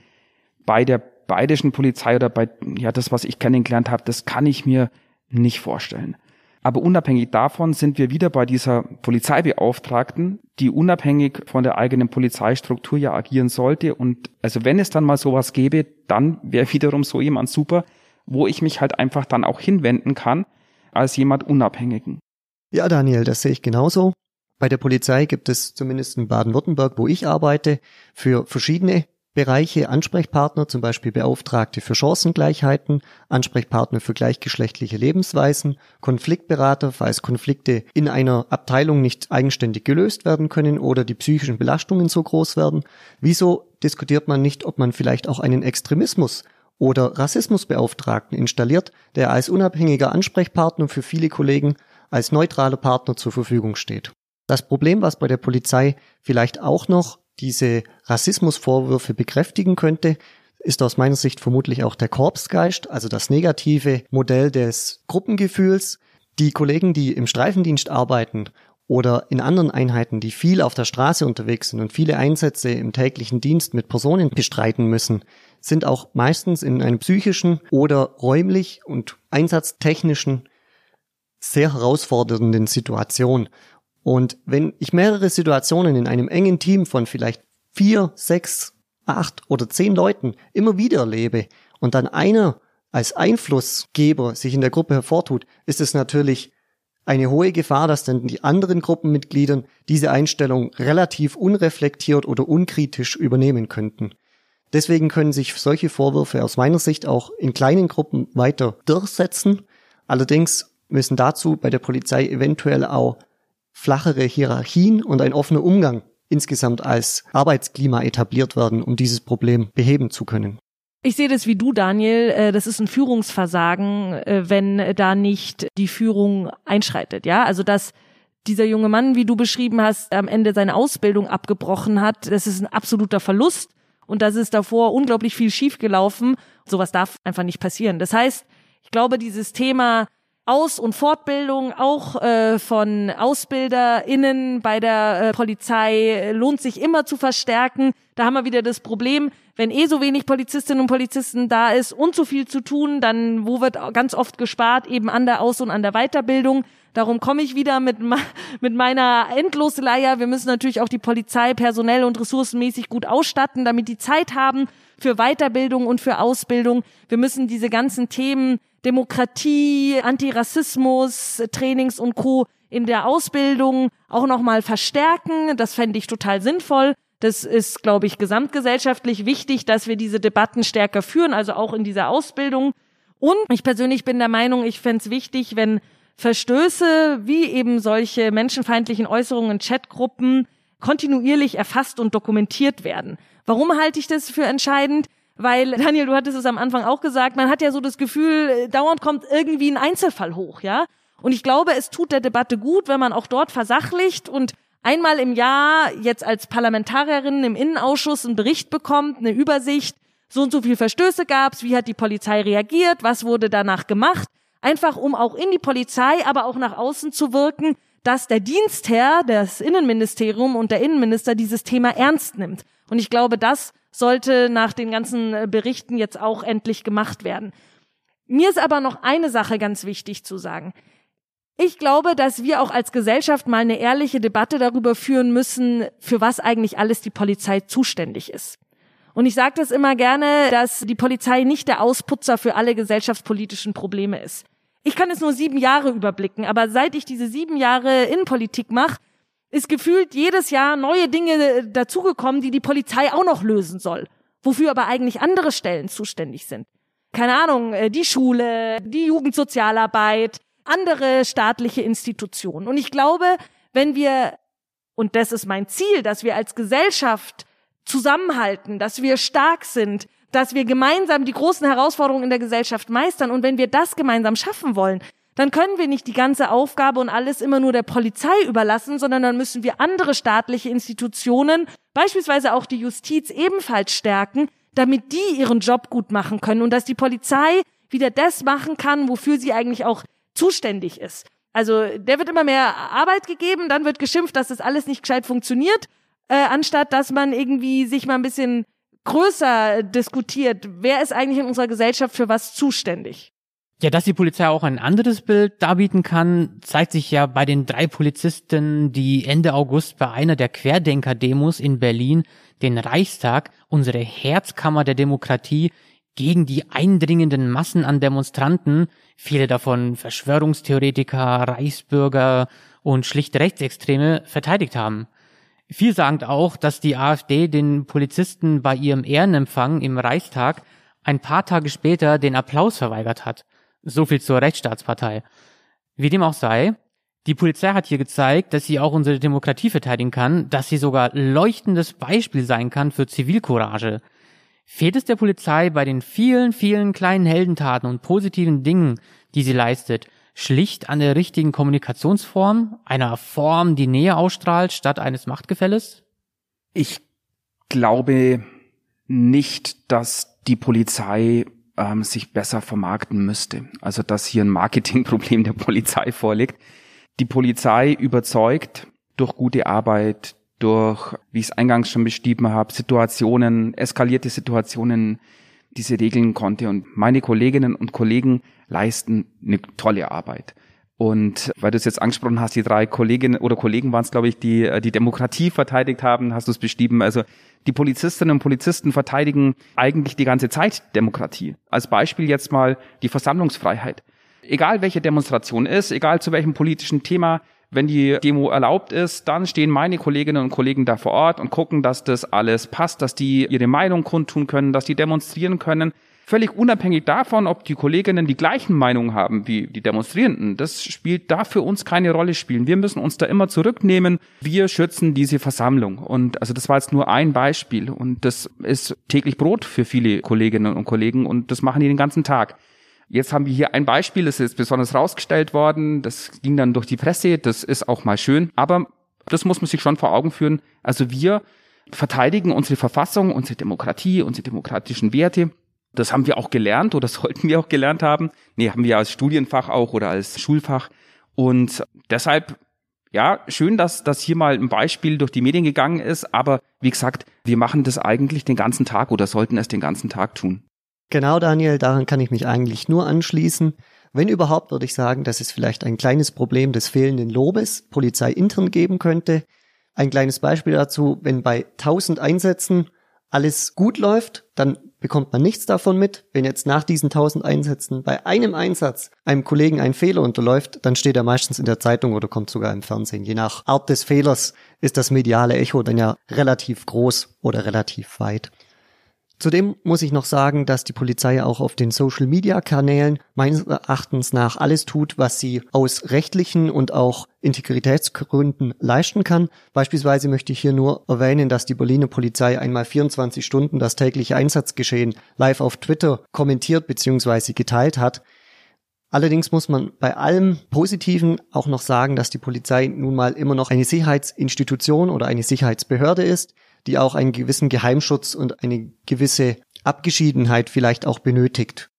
bei der bayerischen Polizei oder bei, ja, das, was ich kennengelernt habe, das kann ich mir nicht vorstellen. Aber unabhängig davon sind wir wieder bei dieser Polizeibeauftragten, die unabhängig von der eigenen Polizeistruktur ja agieren sollte. Und also wenn es dann mal sowas gäbe, dann wäre [laughs] wiederum so jemand super, wo ich mich halt einfach dann auch hinwenden kann als jemand Unabhängigen. Ja, Daniel, das sehe ich genauso. Bei der Polizei gibt es zumindest in Baden-Württemberg, wo ich arbeite, für verschiedene Bereiche Ansprechpartner, zum Beispiel Beauftragte für Chancengleichheiten, Ansprechpartner für gleichgeschlechtliche Lebensweisen, Konfliktberater, falls Konflikte in einer Abteilung nicht eigenständig gelöst werden können oder die psychischen Belastungen so groß werden. Wieso diskutiert man nicht, ob man vielleicht auch einen Extremismus oder Rassismusbeauftragten installiert, der als unabhängiger Ansprechpartner für viele Kollegen als neutraler Partner zur Verfügung steht? Das Problem, was bei der Polizei vielleicht auch noch diese Rassismusvorwürfe bekräftigen könnte, ist aus meiner Sicht vermutlich auch der Korpsgeist, also das negative Modell des Gruppengefühls. Die Kollegen, die im Streifendienst arbeiten oder in anderen Einheiten, die viel auf der Straße unterwegs sind und viele Einsätze im täglichen Dienst mit Personen bestreiten müssen, sind auch meistens in einem psychischen oder räumlich und einsatztechnischen sehr herausfordernden Situation. Und wenn ich mehrere Situationen in einem engen Team von vielleicht vier, sechs, acht oder zehn Leuten immer wieder erlebe und dann einer als Einflussgeber sich in der Gruppe hervortut, ist es natürlich eine hohe Gefahr, dass dann die anderen Gruppenmitgliedern diese Einstellung relativ unreflektiert oder unkritisch übernehmen könnten. Deswegen können sich solche Vorwürfe aus meiner Sicht auch in kleinen Gruppen weiter durchsetzen. Allerdings müssen dazu bei der Polizei eventuell auch flachere Hierarchien und ein offener Umgang insgesamt als Arbeitsklima etabliert werden, um dieses Problem beheben zu können. Ich sehe das wie du, Daniel. Äh, das ist ein Führungsversagen, äh, wenn da nicht die Führung einschreitet. Ja, also dass dieser junge Mann, wie du beschrieben hast, am Ende seine Ausbildung abgebrochen hat, das ist ein absoluter Verlust. Und das ist davor unglaublich viel schiefgelaufen. Sowas darf einfach nicht passieren. Das heißt, ich glaube, dieses Thema aus- und Fortbildung auch äh, von AusbilderInnen bei der äh, Polizei äh, lohnt sich immer zu verstärken. Da haben wir wieder das Problem, wenn eh so wenig Polizistinnen und Polizisten da ist und so viel zu tun, dann wo wird ganz oft gespart, eben an der Aus- und an der Weiterbildung. Darum komme ich wieder mit, mit meiner Endlosleier. Wir müssen natürlich auch die Polizei personell und ressourcenmäßig gut ausstatten, damit die Zeit haben für Weiterbildung und für Ausbildung. Wir müssen diese ganzen Themen Demokratie, Antirassismus, Trainings und Co. in der Ausbildung auch nochmal verstärken. Das fände ich total sinnvoll. Das ist, glaube ich, gesamtgesellschaftlich wichtig, dass wir diese Debatten stärker führen, also auch in dieser Ausbildung. Und ich persönlich bin der Meinung, ich fände es wichtig, wenn Verstöße wie eben solche menschenfeindlichen Äußerungen in Chatgruppen kontinuierlich erfasst und dokumentiert werden. Warum halte ich das für entscheidend? Weil, [laughs] Daniel, du hattest es am Anfang auch gesagt, man hat ja so das Gefühl, äh, dauernd kommt irgendwie ein Einzelfall hoch, ja? Und ich glaube, es tut der Debatte gut, wenn man auch dort versachlicht und einmal im Jahr jetzt als Parlamentarierin im Innenausschuss einen Bericht bekommt, eine Übersicht, so und so viel Verstöße gab's, wie hat die Polizei reagiert, was wurde danach gemacht, einfach um auch in die Polizei, aber auch nach außen zu wirken, dass der Dienstherr, das Innenministerium und der Innenminister dieses Thema ernst nimmt. Und ich glaube, das sollte nach den ganzen äh, Berichten jetzt auch endlich gemacht werden. Mir ist aber noch eine Sache ganz wichtig zu sagen. Ich glaube, dass wir auch als Gesellschaft mal eine ehrliche Debatte darüber führen müssen, für was eigentlich alles die Polizei zuständig ist. Und ich sage das immer gerne, dass die Polizei nicht der Ausputzer für alle gesellschaftspolitischen Probleme ist. Ich kann es nur sieben Jahre überblicken, aber seit ich diese sieben Jahre Innenpolitik mache, ist gefühlt jedes Jahr neue Dinge dazugekommen, die die Polizei auch noch lösen soll, wofür aber eigentlich andere Stellen zuständig sind. Keine Ahnung, äh, die Schule, die Jugendsozialarbeit, andere staatliche Institutionen. Und ich glaube, wenn wir, und das ist mein Ziel, dass wir als Gesellschaft zusammenhalten, dass wir stark sind, dass wir gemeinsam die großen Herausforderungen in der Gesellschaft meistern. Und wenn wir das gemeinsam schaffen wollen, dann können wir nicht die ganze Aufgabe und alles immer nur der Polizei überlassen, sondern dann müssen wir andere staatliche Institutionen, beispielsweise auch die Justiz, ebenfalls stärken, damit die ihren Job gut machen können und dass die Polizei wieder das machen kann, wofür sie eigentlich auch zuständig ist. Also der wird immer mehr Arbeit gegeben, dann wird geschimpft, dass das alles nicht gescheit funktioniert, äh, anstatt dass man irgendwie sich mal ein bisschen größer diskutiert, wer ist eigentlich in unserer Gesellschaft für was zuständig. Ja, dass die Polizei auch ein anderes Bild darbieten kann, zeigt sich ja bei den drei Polizisten, die Ende August bei einer der Querdenker-Demos in Berlin den Reichstag, unsere Herzkammer der Demokratie, gegen die eindringenden Massen an Demonstranten, viele davon Verschwörungstheoretiker, Reichsbürger und schlichte Rechtsextreme, verteidigt haben. Vielsagend auch, dass die AfD den Polizisten bei ihrem Ehrenempfang im Reichstag ein paar Tage später den Applaus verweigert hat. So viel zur Rechtsstaatspartei. Wie dem auch sei, die Polizei hat hier gezeigt, dass sie auch unsere Demokratie verteidigen kann, dass sie sogar leuchtendes Beispiel sein kann für Zivilcourage. Fehlt es der Polizei bei den vielen, vielen kleinen Heldentaten und positiven Dingen, die sie leistet, schlicht an der richtigen Kommunikationsform, einer Form, die Nähe ausstrahlt, statt eines Machtgefälles? Ich glaube nicht, dass die Polizei ähm, sich besser vermarkten müsste. Also dass hier ein Marketingproblem der Polizei vorliegt. Die Polizei überzeugt durch gute Arbeit, durch, wie ich es eingangs schon beschrieben habe, Situationen, eskalierte Situationen, diese regeln konnte. Und meine Kolleginnen und Kollegen leisten eine tolle Arbeit. Und weil du es jetzt angesprochen hast, die drei Kolleginnen oder Kollegen waren es, glaube ich, die äh, die Demokratie verteidigt haben, hast du es beschrieben. Also die Polizistinnen und Polizisten verteidigen eigentlich die ganze Zeit Demokratie. Als Beispiel jetzt mal die Versammlungsfreiheit. Egal welche Demonstration ist, egal zu welchem politischen Thema, wenn die Demo erlaubt ist, dann stehen meine Kolleginnen und Kollegen da vor Ort und gucken, dass das alles passt, dass die ihre Meinung kundtun können, dass die demonstrieren können. Völlig unabhängig davon, ob die Kolleginnen die gleichen Meinungen haben wie die Demonstrierenden. Das spielt da für uns keine Rolle spielen. Wir müssen uns da immer zurücknehmen. Wir schützen diese Versammlung. Und also das war jetzt nur ein Beispiel. Und das ist täglich Brot für viele Kolleginnen und Kollegen. Und das machen die den ganzen Tag. Jetzt haben wir hier ein Beispiel, das ist besonders rausgestellt worden. Das ging dann durch die Presse. Das ist auch mal schön. Aber das muss man sich schon vor Augen führen. Also wir verteidigen unsere Verfassung, unsere Demokratie, unsere demokratischen Werte. Das haben wir auch gelernt oder [laughs] sollten wir auch gelernt haben. Nee, haben wir als Studienfach auch oder als Schulfach. Und deshalb, ja, schön, dass das hier mal ein Beispiel durch die Medien gegangen ist. Aber wie gesagt, wir machen das eigentlich den ganzen Tag oder sollten es den ganzen Tag tun. Genau, Daniel, daran kann ich mich eigentlich nur anschließen. Wenn überhaupt, würde ich sagen, dass es vielleicht ein kleines Problem des fehlenden Lobes Polizei intern geben könnte. Ein kleines Beispiel dazu, wenn bei 1000 Einsätzen alles gut läuft, dann bekommt man nichts davon mit. Wenn jetzt nach diesen 1000 Einsätzen bei einem Einsatz einem Kollegen ein Fehler unterläuft, dann steht er meistens in der Zeitung oder kommt sogar im Fernsehen. Je nach Art des Fehlers ist das mediale Echo dann ja relativ groß oder relativ weit. Zudem muss ich noch sagen, dass die Polizei auch auf den Social-Media-Kanälen meines Erachtens nach alles tut, was sie aus rechtlichen und auch Integritätsgründen leisten kann. Beispielsweise möchte ich hier nur erwähnen, dass die Berliner Polizei einmal 24 Stunden das tägliche Einsatzgeschehen live auf Twitter kommentiert bzw. geteilt hat. Allerdings muss man bei allem Positiven auch noch sagen, dass die Polizei nun mal immer noch eine Sicherheitsinstitution oder eine Sicherheitsbehörde ist die auch einen gewissen Geheimschutz und eine gewisse Abgeschiedenheit vielleicht auch benötigt.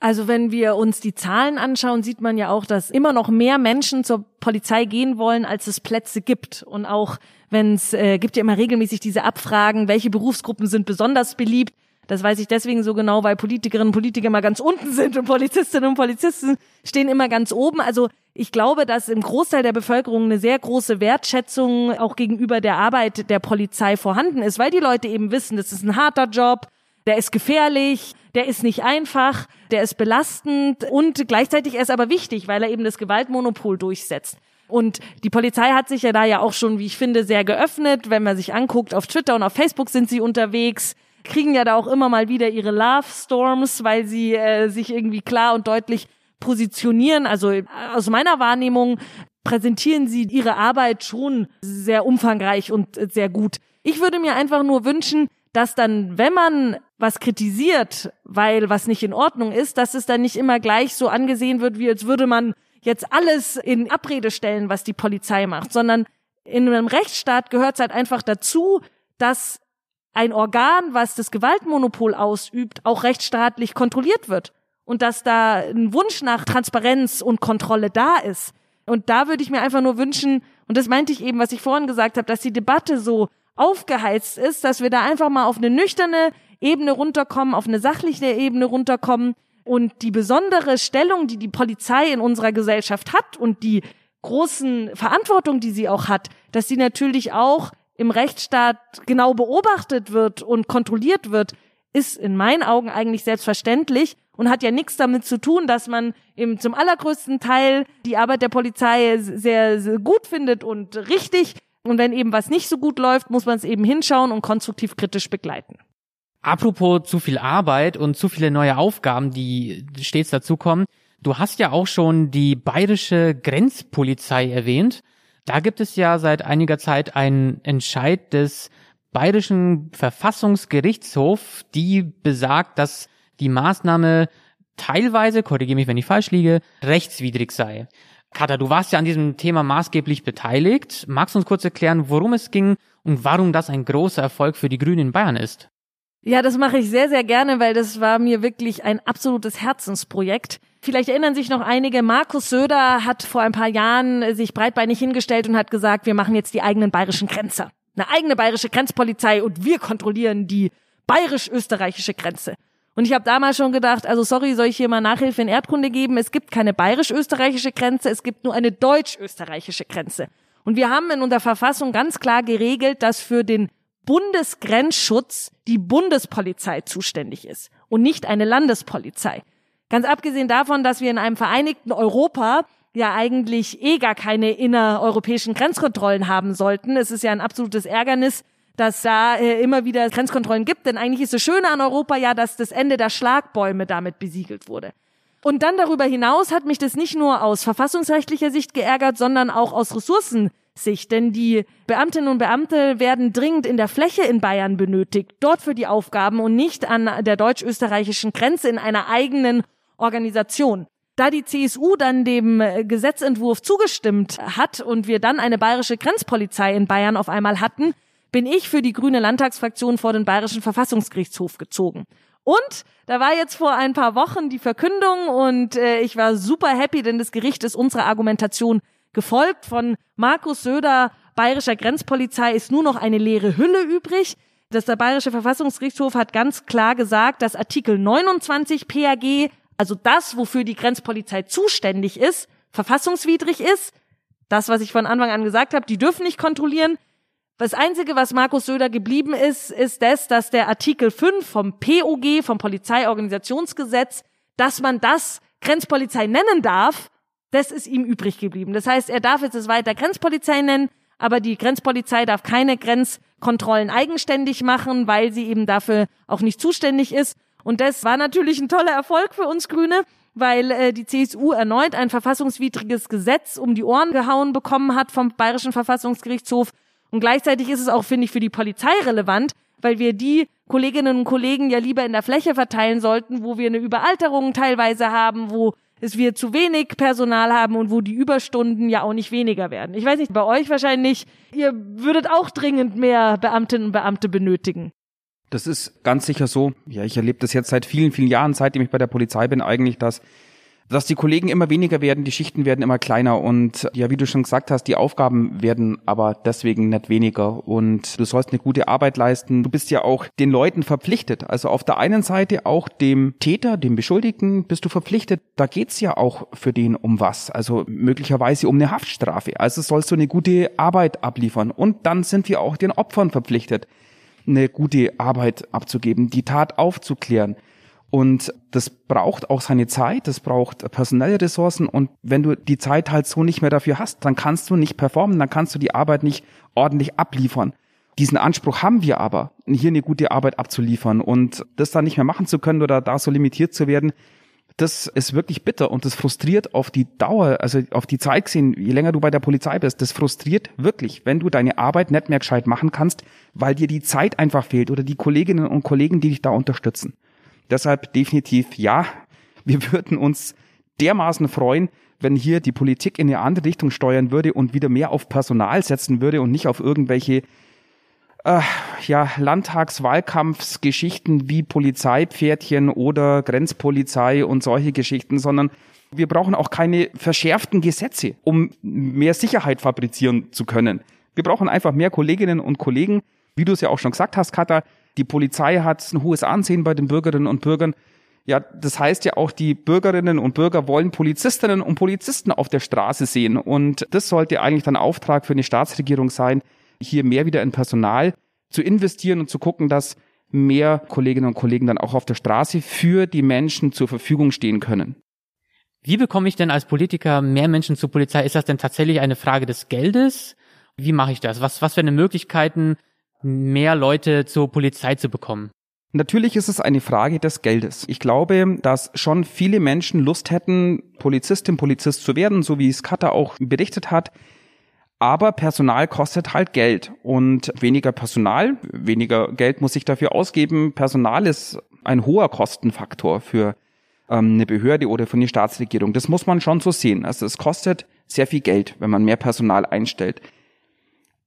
Also wenn wir uns die Zahlen anschauen, sieht man ja auch, dass immer noch mehr Menschen zur Polizei gehen wollen, als es Plätze gibt. Und auch wenn es äh, gibt ja immer regelmäßig diese Abfragen, welche Berufsgruppen sind besonders beliebt, Das weiß ich deswegen so genau, weil Politikerinnen und Politiker immer ganz unten sind und Polizistinnen und Polizisten stehen immer ganz oben. Also ich glaube, dass im Großteil der Bevölkerung eine sehr große Wertschätzung auch gegenüber der Arbeit der Polizei vorhanden ist, weil die Leute eben wissen, das ist ein harter Job, der ist gefährlich, der ist nicht einfach, der ist belastend und gleichzeitig ist aber wichtig, weil er eben das Gewaltmonopol durchsetzt. Und die Polizei hat sich ja da ja auch schon, wie ich finde, sehr geöffnet. Wenn man sich anguckt, auf Twitter und auf Facebook sind sie unterwegs, kriegen ja da auch immer mal wieder ihre Love Storms, weil sie äh, sich irgendwie klar und deutlich positionieren. Also äh, aus meiner Wahrnehmung präsentieren sie ihre Arbeit schon sehr umfangreich und sehr gut. Ich würde mir einfach nur wünschen, dass dann, wenn man was kritisiert, weil was nicht in Ordnung ist, dass es dann nicht immer gleich so angesehen wird, wie als würde man jetzt alles in Abrede stellen, was die Polizei macht, sondern in einem Rechtsstaat gehört es halt einfach dazu, dass ein Organ, was das Gewaltmonopol ausübt, auch rechtsstaatlich kontrolliert wird und dass da ein Wunsch nach Transparenz und Kontrolle da ist. Und da würde ich mir einfach nur wünschen, und das meinte ich eben, was ich vorhin gesagt habe, dass die Debatte so aufgeheizt ist, dass wir da einfach mal auf eine nüchterne Ebene runterkommen, auf eine sachliche Ebene runterkommen und die besondere Stellung, die die Polizei in unserer Gesellschaft hat und die großen Verantwortung, die sie auch hat, dass sie natürlich auch im Rechtsstaat genau beobachtet wird und kontrolliert wird, ist in meinen Augen eigentlich selbstverständlich und hat ja nichts damit zu tun, dass man eben zum allergrößten Teil die Arbeit der Polizei sehr, sehr gut findet und richtig. Und wenn eben was nicht so gut läuft, muss man es eben hinschauen und konstruktiv kritisch begleiten. Apropos zu viel Arbeit und zu viele neue Aufgaben, die stets dazukommen. Du hast ja auch schon die bayerische Grenzpolizei erwähnt. Da gibt es ja seit einiger Zeit einen Entscheid des bayerischen Verfassungsgerichtshofs, die besagt, dass die Maßnahme teilweise, korrigiere mich, wenn ich falsch liege, rechtswidrig sei. Katha, du warst ja an diesem Thema maßgeblich beteiligt. Magst du uns kurz erklären, worum es ging und warum das ein großer Erfolg für die Grünen in Bayern ist? Ja, das mache ich sehr, sehr gerne, weil das war mir wirklich ein absolutes Herzensprojekt. Vielleicht erinnern sich noch einige, Markus Söder hat vor ein paar Jahren sich breitbeinig hingestellt und hat gesagt, wir machen jetzt die eigenen bayerischen Grenzer. Eine eigene bayerische Grenzpolizei und wir kontrollieren die bayerisch-österreichische Grenze. Und ich habe damals schon gedacht, also sorry, soll ich hier mal Nachhilfe in Erdkunde geben? Es gibt keine bayerisch-österreichische Grenze, es gibt nur eine deutsch-österreichische Grenze. Und wir haben in unserer Verfassung ganz klar geregelt, dass für den Bundesgrenzschutz die Bundespolizei zuständig ist und nicht eine Landespolizei. Ganz abgesehen davon, dass wir in einem vereinigten Europa ja eigentlich eh gar keine innereuropäischen Grenzkontrollen haben sollten. Es ist ja ein absolutes Ärgernis, dass da äh, immer wieder Grenzkontrollen gibt. Denn eigentlich ist das Schöne an Europa ja, dass das Ende der Schlagbäume damit besiegelt wurde. Und dann darüber hinaus hat mich das nicht nur aus verfassungsrechtlicher Sicht geärgert, sondern auch aus Ressourcensicht. Denn die Beamtinnen und Beamte werden dringend in der Fläche in Bayern benötigt, dort für die Aufgaben und nicht an der deutsch-österreichischen Grenze in einer eigenen Organisation. Da die CSU dann dem Gesetzentwurf zugestimmt hat und wir dann eine bayerische Grenzpolizei in Bayern auf einmal hatten, bin ich für die grüne Landtagsfraktion vor den Bayerischen Verfassungsgerichtshof gezogen. Und da war jetzt vor ein paar Wochen die Verkündung und äh, ich war super happy, denn das Gericht ist unserer Argumentation gefolgt. Von Markus Söder, bayerischer Grenzpolizei, ist nur noch eine leere Hülle übrig. Das der Bayerische Verfassungsgerichtshof hat ganz klar gesagt, dass Artikel 29 PAG, also das, wofür die Grenzpolizei zuständig ist, verfassungswidrig ist. Das, was ich von Anfang an gesagt habe, die dürfen nicht kontrollieren. Das Einzige, was Markus Söder geblieben ist, ist das, dass der Artikel 5 vom POG, vom Polizeiorganisationsgesetz, dass man das Grenzpolizei nennen darf, das ist ihm übrig geblieben. Das heißt, er darf jetzt es weiter Grenzpolizei nennen, aber die Grenzpolizei darf keine Grenzkontrollen eigenständig machen, weil sie eben dafür auch nicht zuständig ist. Und das war natürlich ein toller Erfolg für uns Grüne, weil äh, die CSU erneut ein verfassungswidriges Gesetz um die Ohren gehauen bekommen hat vom Bayerischen Verfassungsgerichtshof und gleichzeitig ist es auch, finde ich, für die Polizei relevant, weil wir die Kolleginnen und Kollegen ja lieber in der Fläche verteilen sollten, wo wir eine Überalterung teilweise haben, wo es wir zu wenig Personal haben und wo die Überstunden ja auch nicht weniger werden. Ich weiß nicht, bei euch wahrscheinlich, ihr würdet auch dringend mehr Beamtinnen und Beamte benötigen. Das ist ganz sicher so. Ja, ich erlebe das jetzt seit vielen, vielen Jahren, seitdem ich bei der Polizei bin, eigentlich, dass dass die Kollegen immer weniger werden, die Schichten werden immer kleiner und ja, wie du schon gesagt hast, die Aufgaben werden aber deswegen nicht weniger und du sollst eine gute Arbeit leisten. Du bist ja auch den Leuten verpflichtet. Also auf der einen Seite auch dem Täter, dem Beschuldigten bist du verpflichtet. Da geht's ja auch für den um was. Also möglicherweise um eine Haftstrafe. Also sollst du eine gute Arbeit abliefern. Und dann sind wir auch den Opfern verpflichtet, eine gute Arbeit abzugeben, die Tat aufzuklären. Und das braucht auch seine Zeit, das braucht personelle Ressourcen. Und wenn du die Zeit halt so nicht mehr dafür hast, dann kannst du nicht performen, dann kannst du die Arbeit nicht ordentlich abliefern. Diesen Anspruch haben wir aber, hier eine gute Arbeit abzuliefern und das dann nicht mehr machen zu können oder da so limitiert zu werden, das ist wirklich bitter und das frustriert auf die Dauer, also auf die Zeit gesehen, je länger du bei der Polizei bist, das frustriert wirklich, wenn du deine Arbeit nicht mehr gescheit machen kannst, weil dir die Zeit einfach fehlt oder die Kolleginnen und Kollegen, die dich da unterstützen. Deshalb definitiv ja, wir würden uns dermaßen freuen, wenn hier die Politik in eine andere Richtung steuern würde und wieder mehr auf Personal setzen würde und nicht auf irgendwelche äh, ja, Landtagswahlkampfsgeschichten wie Polizeipferdchen oder Grenzpolizei und solche Geschichten, sondern wir brauchen auch keine verschärften Gesetze, um mehr Sicherheit fabrizieren zu können. Wir brauchen einfach mehr Kolleginnen und Kollegen, wie du es ja auch schon gesagt hast, Katha, die Polizei hat ein hohes Ansehen bei den Bürgerinnen und Bürgern. Ja, das heißt ja auch, die Bürgerinnen und Bürger wollen Polizistinnen und Polizisten auf der Straße sehen. Und das sollte eigentlich dann Auftrag für eine Staatsregierung sein, hier mehr wieder in Personal zu investieren und zu gucken, dass mehr Kolleginnen und Kollegen dann auch auf der Straße für die Menschen zur Verfügung stehen können. Wie bekomme ich denn als Politiker mehr Menschen zur Polizei? Ist das denn tatsächlich eine Frage des Geldes? Wie mache ich das? Was, was für eine Möglichkeiten mehr Leute zur Polizei zu bekommen? Natürlich ist es eine Frage des Geldes. Ich glaube, dass schon viele Menschen Lust hätten, Polizistin, Polizist zu werden, so wie es Kata auch berichtet hat. Aber Personal kostet halt Geld und weniger Personal, weniger Geld muss ich dafür ausgeben. Personal ist ein hoher Kostenfaktor für ähm, eine Behörde oder für eine Staatsregierung. Das muss man schon so sehen. Also es kostet sehr viel Geld, wenn man mehr Personal einstellt.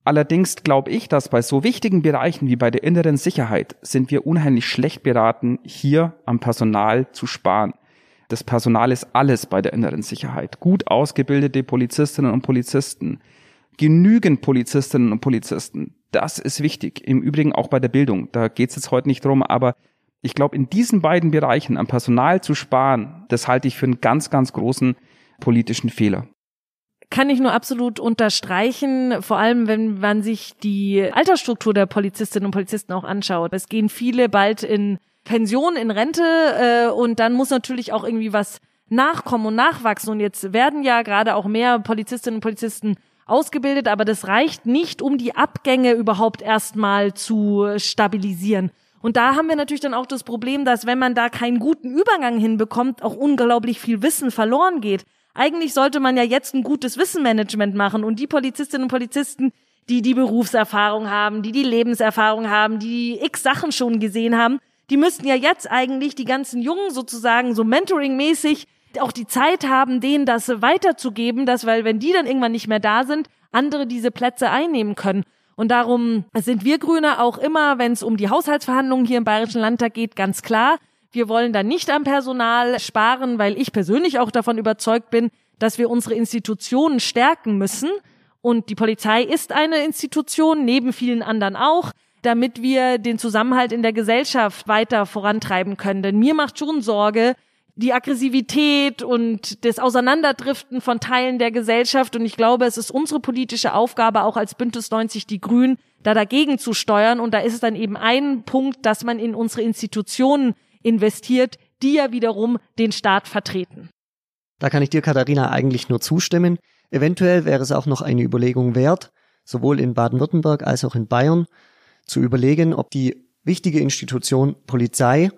Allerdings glaube ich, dass bei so wichtigen Bereichen wie bei der inneren Sicherheit sind wir unheimlich schlecht beraten, hier am Personal zu sparen. Das Personal ist alles bei der inneren Sicherheit. Gut ausgebildete Polizistinnen und Polizisten, genügend Polizistinnen und Polizisten. Das ist wichtig. Im Übrigen auch bei der Bildung. Da geht es jetzt heute nicht drum, aber ich glaube, in diesen beiden Bereichen am Personal zu sparen, das halte ich für einen ganz, ganz großen politischen Fehler kann ich nur absolut unterstreichen, vor allem wenn man sich die Altersstruktur der Polizistinnen und Polizisten auch anschaut. Es gehen viele bald in Pension, in Rente äh, und dann muss natürlich auch irgendwie was nachkommen und nachwachsen. Und jetzt werden ja gerade auch mehr Polizistinnen und Polizisten ausgebildet, aber das reicht nicht, um die Abgänge überhaupt erstmal zu stabilisieren. Und da haben wir natürlich dann auch das Problem, dass wenn man da keinen guten Übergang hinbekommt, auch unglaublich viel Wissen verloren geht. Eigentlich sollte man ja jetzt ein gutes Wissenmanagement machen und die Polizistinnen und Polizisten, die die Berufserfahrung haben, die die Lebenserfahrung haben, die x Sachen schon gesehen haben, die müssten ja jetzt eigentlich die ganzen Jungen sozusagen so mentoringmäßig auch die Zeit haben, denen das weiterzugeben, dass, weil wenn die dann irgendwann nicht mehr da sind, andere diese Plätze einnehmen können. Und darum sind wir Grüne auch immer, wenn es um die Haushaltsverhandlungen hier im Bayerischen Landtag geht, ganz klar. Wir wollen da nicht am Personal sparen, weil ich persönlich auch davon überzeugt bin, dass wir unsere Institutionen stärken müssen. Und die Polizei ist eine Institution, neben vielen anderen auch, damit wir den Zusammenhalt in der Gesellschaft weiter vorantreiben können. Denn mir macht schon Sorge, die Aggressivität und das Auseinanderdriften von Teilen der Gesellschaft. Und ich glaube, es ist unsere politische Aufgabe, auch als Bündnis 90 Die Grünen, da dagegen zu steuern. Und da ist es dann eben ein Punkt, dass man in unsere Institutionen investiert, die ja wiederum den Staat vertreten. Da kann ich dir, Katharina, eigentlich nur zustimmen. Eventuell wäre es auch noch eine Überlegung wert, sowohl in Baden-Württemberg als auch in Bayern, zu überlegen, ob die wichtige Institution Polizei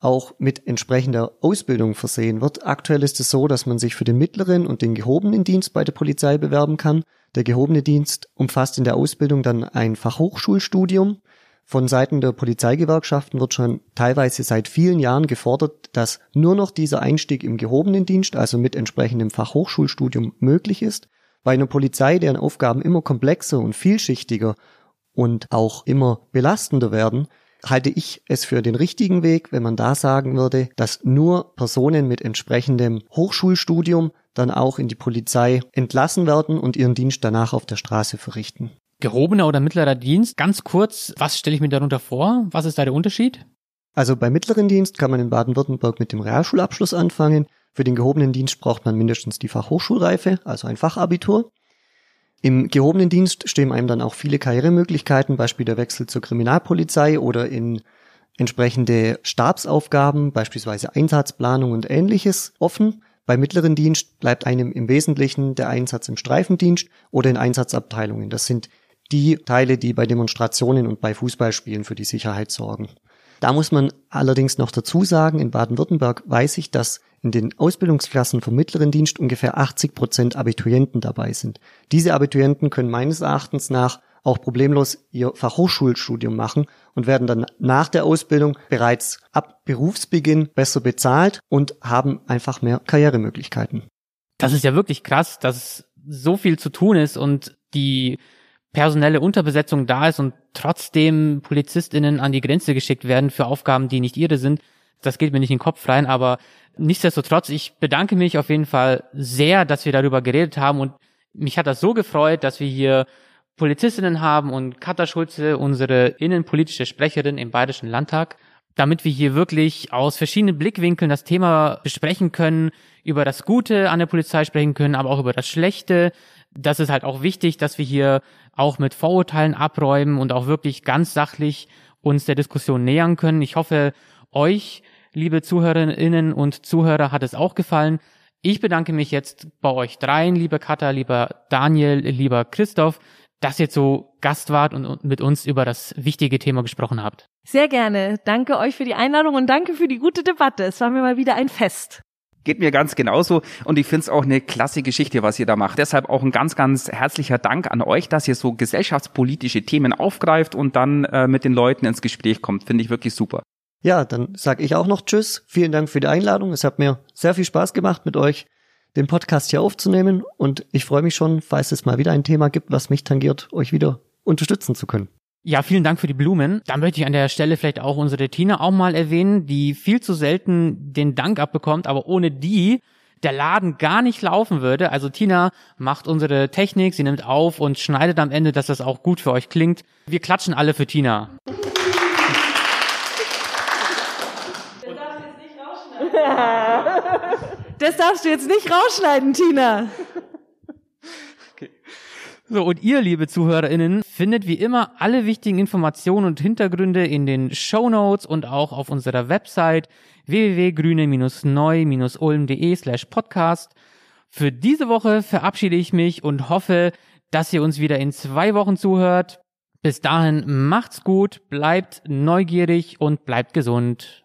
auch mit entsprechender Ausbildung versehen wird. Aktuell ist es so, dass man sich für den mittleren und den gehobenen Dienst bei der Polizei bewerben kann. Der gehobene Dienst umfasst in der Ausbildung dann ein Fachhochschulstudium von Seiten der Polizeigewerkschaften wird schon teilweise seit vielen Jahren gefordert, dass nur noch dieser Einstieg im gehobenen Dienst, also mit entsprechendem Fachhochschulstudium, möglich ist. Bei einer Polizei, deren Aufgaben immer komplexer und vielschichtiger und auch immer belastender werden, halte ich es für den richtigen Weg, wenn man da sagen würde, dass nur Personen mit entsprechendem Hochschulstudium dann auch in die Polizei entlassen werden und ihren Dienst danach auf der Straße verrichten. Gehobener oder mittlerer Dienst, ganz kurz, was stelle ich mir darunter vor? Was ist da der Unterschied? Also beim mittleren Dienst kann man in Baden-Württemberg mit dem Realschulabschluss anfangen. Für den gehobenen Dienst braucht man mindestens die Fachhochschulreife, also ein Fachabitur. Im gehobenen Dienst stehen einem dann auch viele Karrieremöglichkeiten, Beispiel der Wechsel zur Kriminalpolizei oder in entsprechende Stabsaufgaben, beispielsweise Einsatzplanung und ähnliches offen. Beim mittleren Dienst bleibt einem im Wesentlichen der Einsatz im Streifendienst oder in Einsatzabteilungen. Das sind die Teile, die bei Demonstrationen und bei Fußballspielen für die Sicherheit sorgen. Da muss man allerdings noch dazu sagen, in Baden-Württemberg weiß ich, dass in den Ausbildungsklassen vom mittleren Dienst ungefähr 80 Prozent Abiturienten dabei sind. Diese Abiturienten können meines Erachtens nach auch problemlos ihr Fachhochschulstudium machen und werden dann nach der Ausbildung bereits ab Berufsbeginn besser bezahlt und haben einfach mehr Karrieremöglichkeiten. Das ist ja wirklich krass, dass so viel zu tun ist und die personelle Unterbesetzung da ist und trotzdem PolizistInnen an die Grenze geschickt werden für Aufgaben, die nicht ihre sind. Das geht mir nicht in den Kopf rein, aber nichtsdestotrotz, ich bedanke mich auf jeden Fall sehr, dass wir darüber geredet haben und mich hat das so gefreut, dass wir hier Polizistinnen haben und Katha Schulze, unsere innenpolitische Sprecherin im Bayerischen Landtag, damit wir hier wirklich aus verschiedenen Blickwinkeln das Thema besprechen können, über das Gute an der Polizei sprechen können, aber auch über das Schlechte. Das ist halt auch wichtig, dass wir hier auch mit Vorurteilen abräumen und auch wirklich ganz sachlich uns der Diskussion nähern können. Ich hoffe, euch, liebe Zuhörerinnen und Zuhörer, hat es auch gefallen. Ich bedanke mich jetzt bei euch dreien, lieber Katha, lieber Daniel, lieber Christoph, dass ihr so Gast wart und mit uns über das wichtige Thema gesprochen habt. Sehr gerne. Danke euch für die Einladung und danke für die gute Debatte. Es war mir mal wieder ein Fest. Geht mir ganz genauso und ich finde es auch eine klasse Geschichte, was ihr da macht. Deshalb auch ein ganz, ganz herzlicher Dank an euch, dass ihr so gesellschaftspolitische Themen aufgreift und dann äh, mit den Leuten ins Gespräch kommt. Finde ich wirklich super. Ja, dann sage ich auch noch Tschüss. Vielen Dank für die Einladung. Es hat mir sehr viel Spaß gemacht, mit euch den Podcast hier aufzunehmen und ich freue mich schon, falls es mal wieder ein Thema gibt, was mich tangiert, euch wieder unterstützen zu können. Ja, vielen Dank für die Blumen. Da möchte ich an der Stelle vielleicht auch unsere Tina auch mal erwähnen, die viel zu selten den Dank abbekommt, aber ohne die der Laden gar nicht laufen würde. Also Tina macht unsere Technik, sie nimmt auf und schneidet am Ende, dass das auch gut für euch klingt. Wir klatschen alle für Tina. Das darfst du jetzt nicht rausschneiden, Tina. So, und ihr, liebe ZuhörerInnen, findet wie immer alle wichtigen Informationen und Hintergründe in den Show Notes und auch auf unserer Website www.grüne-neu-ulm.de slash podcast. Für diese Woche verabschiede ich mich und hoffe, dass ihr uns wieder in zwei Wochen zuhört. Bis dahin macht's gut, bleibt neugierig und bleibt gesund.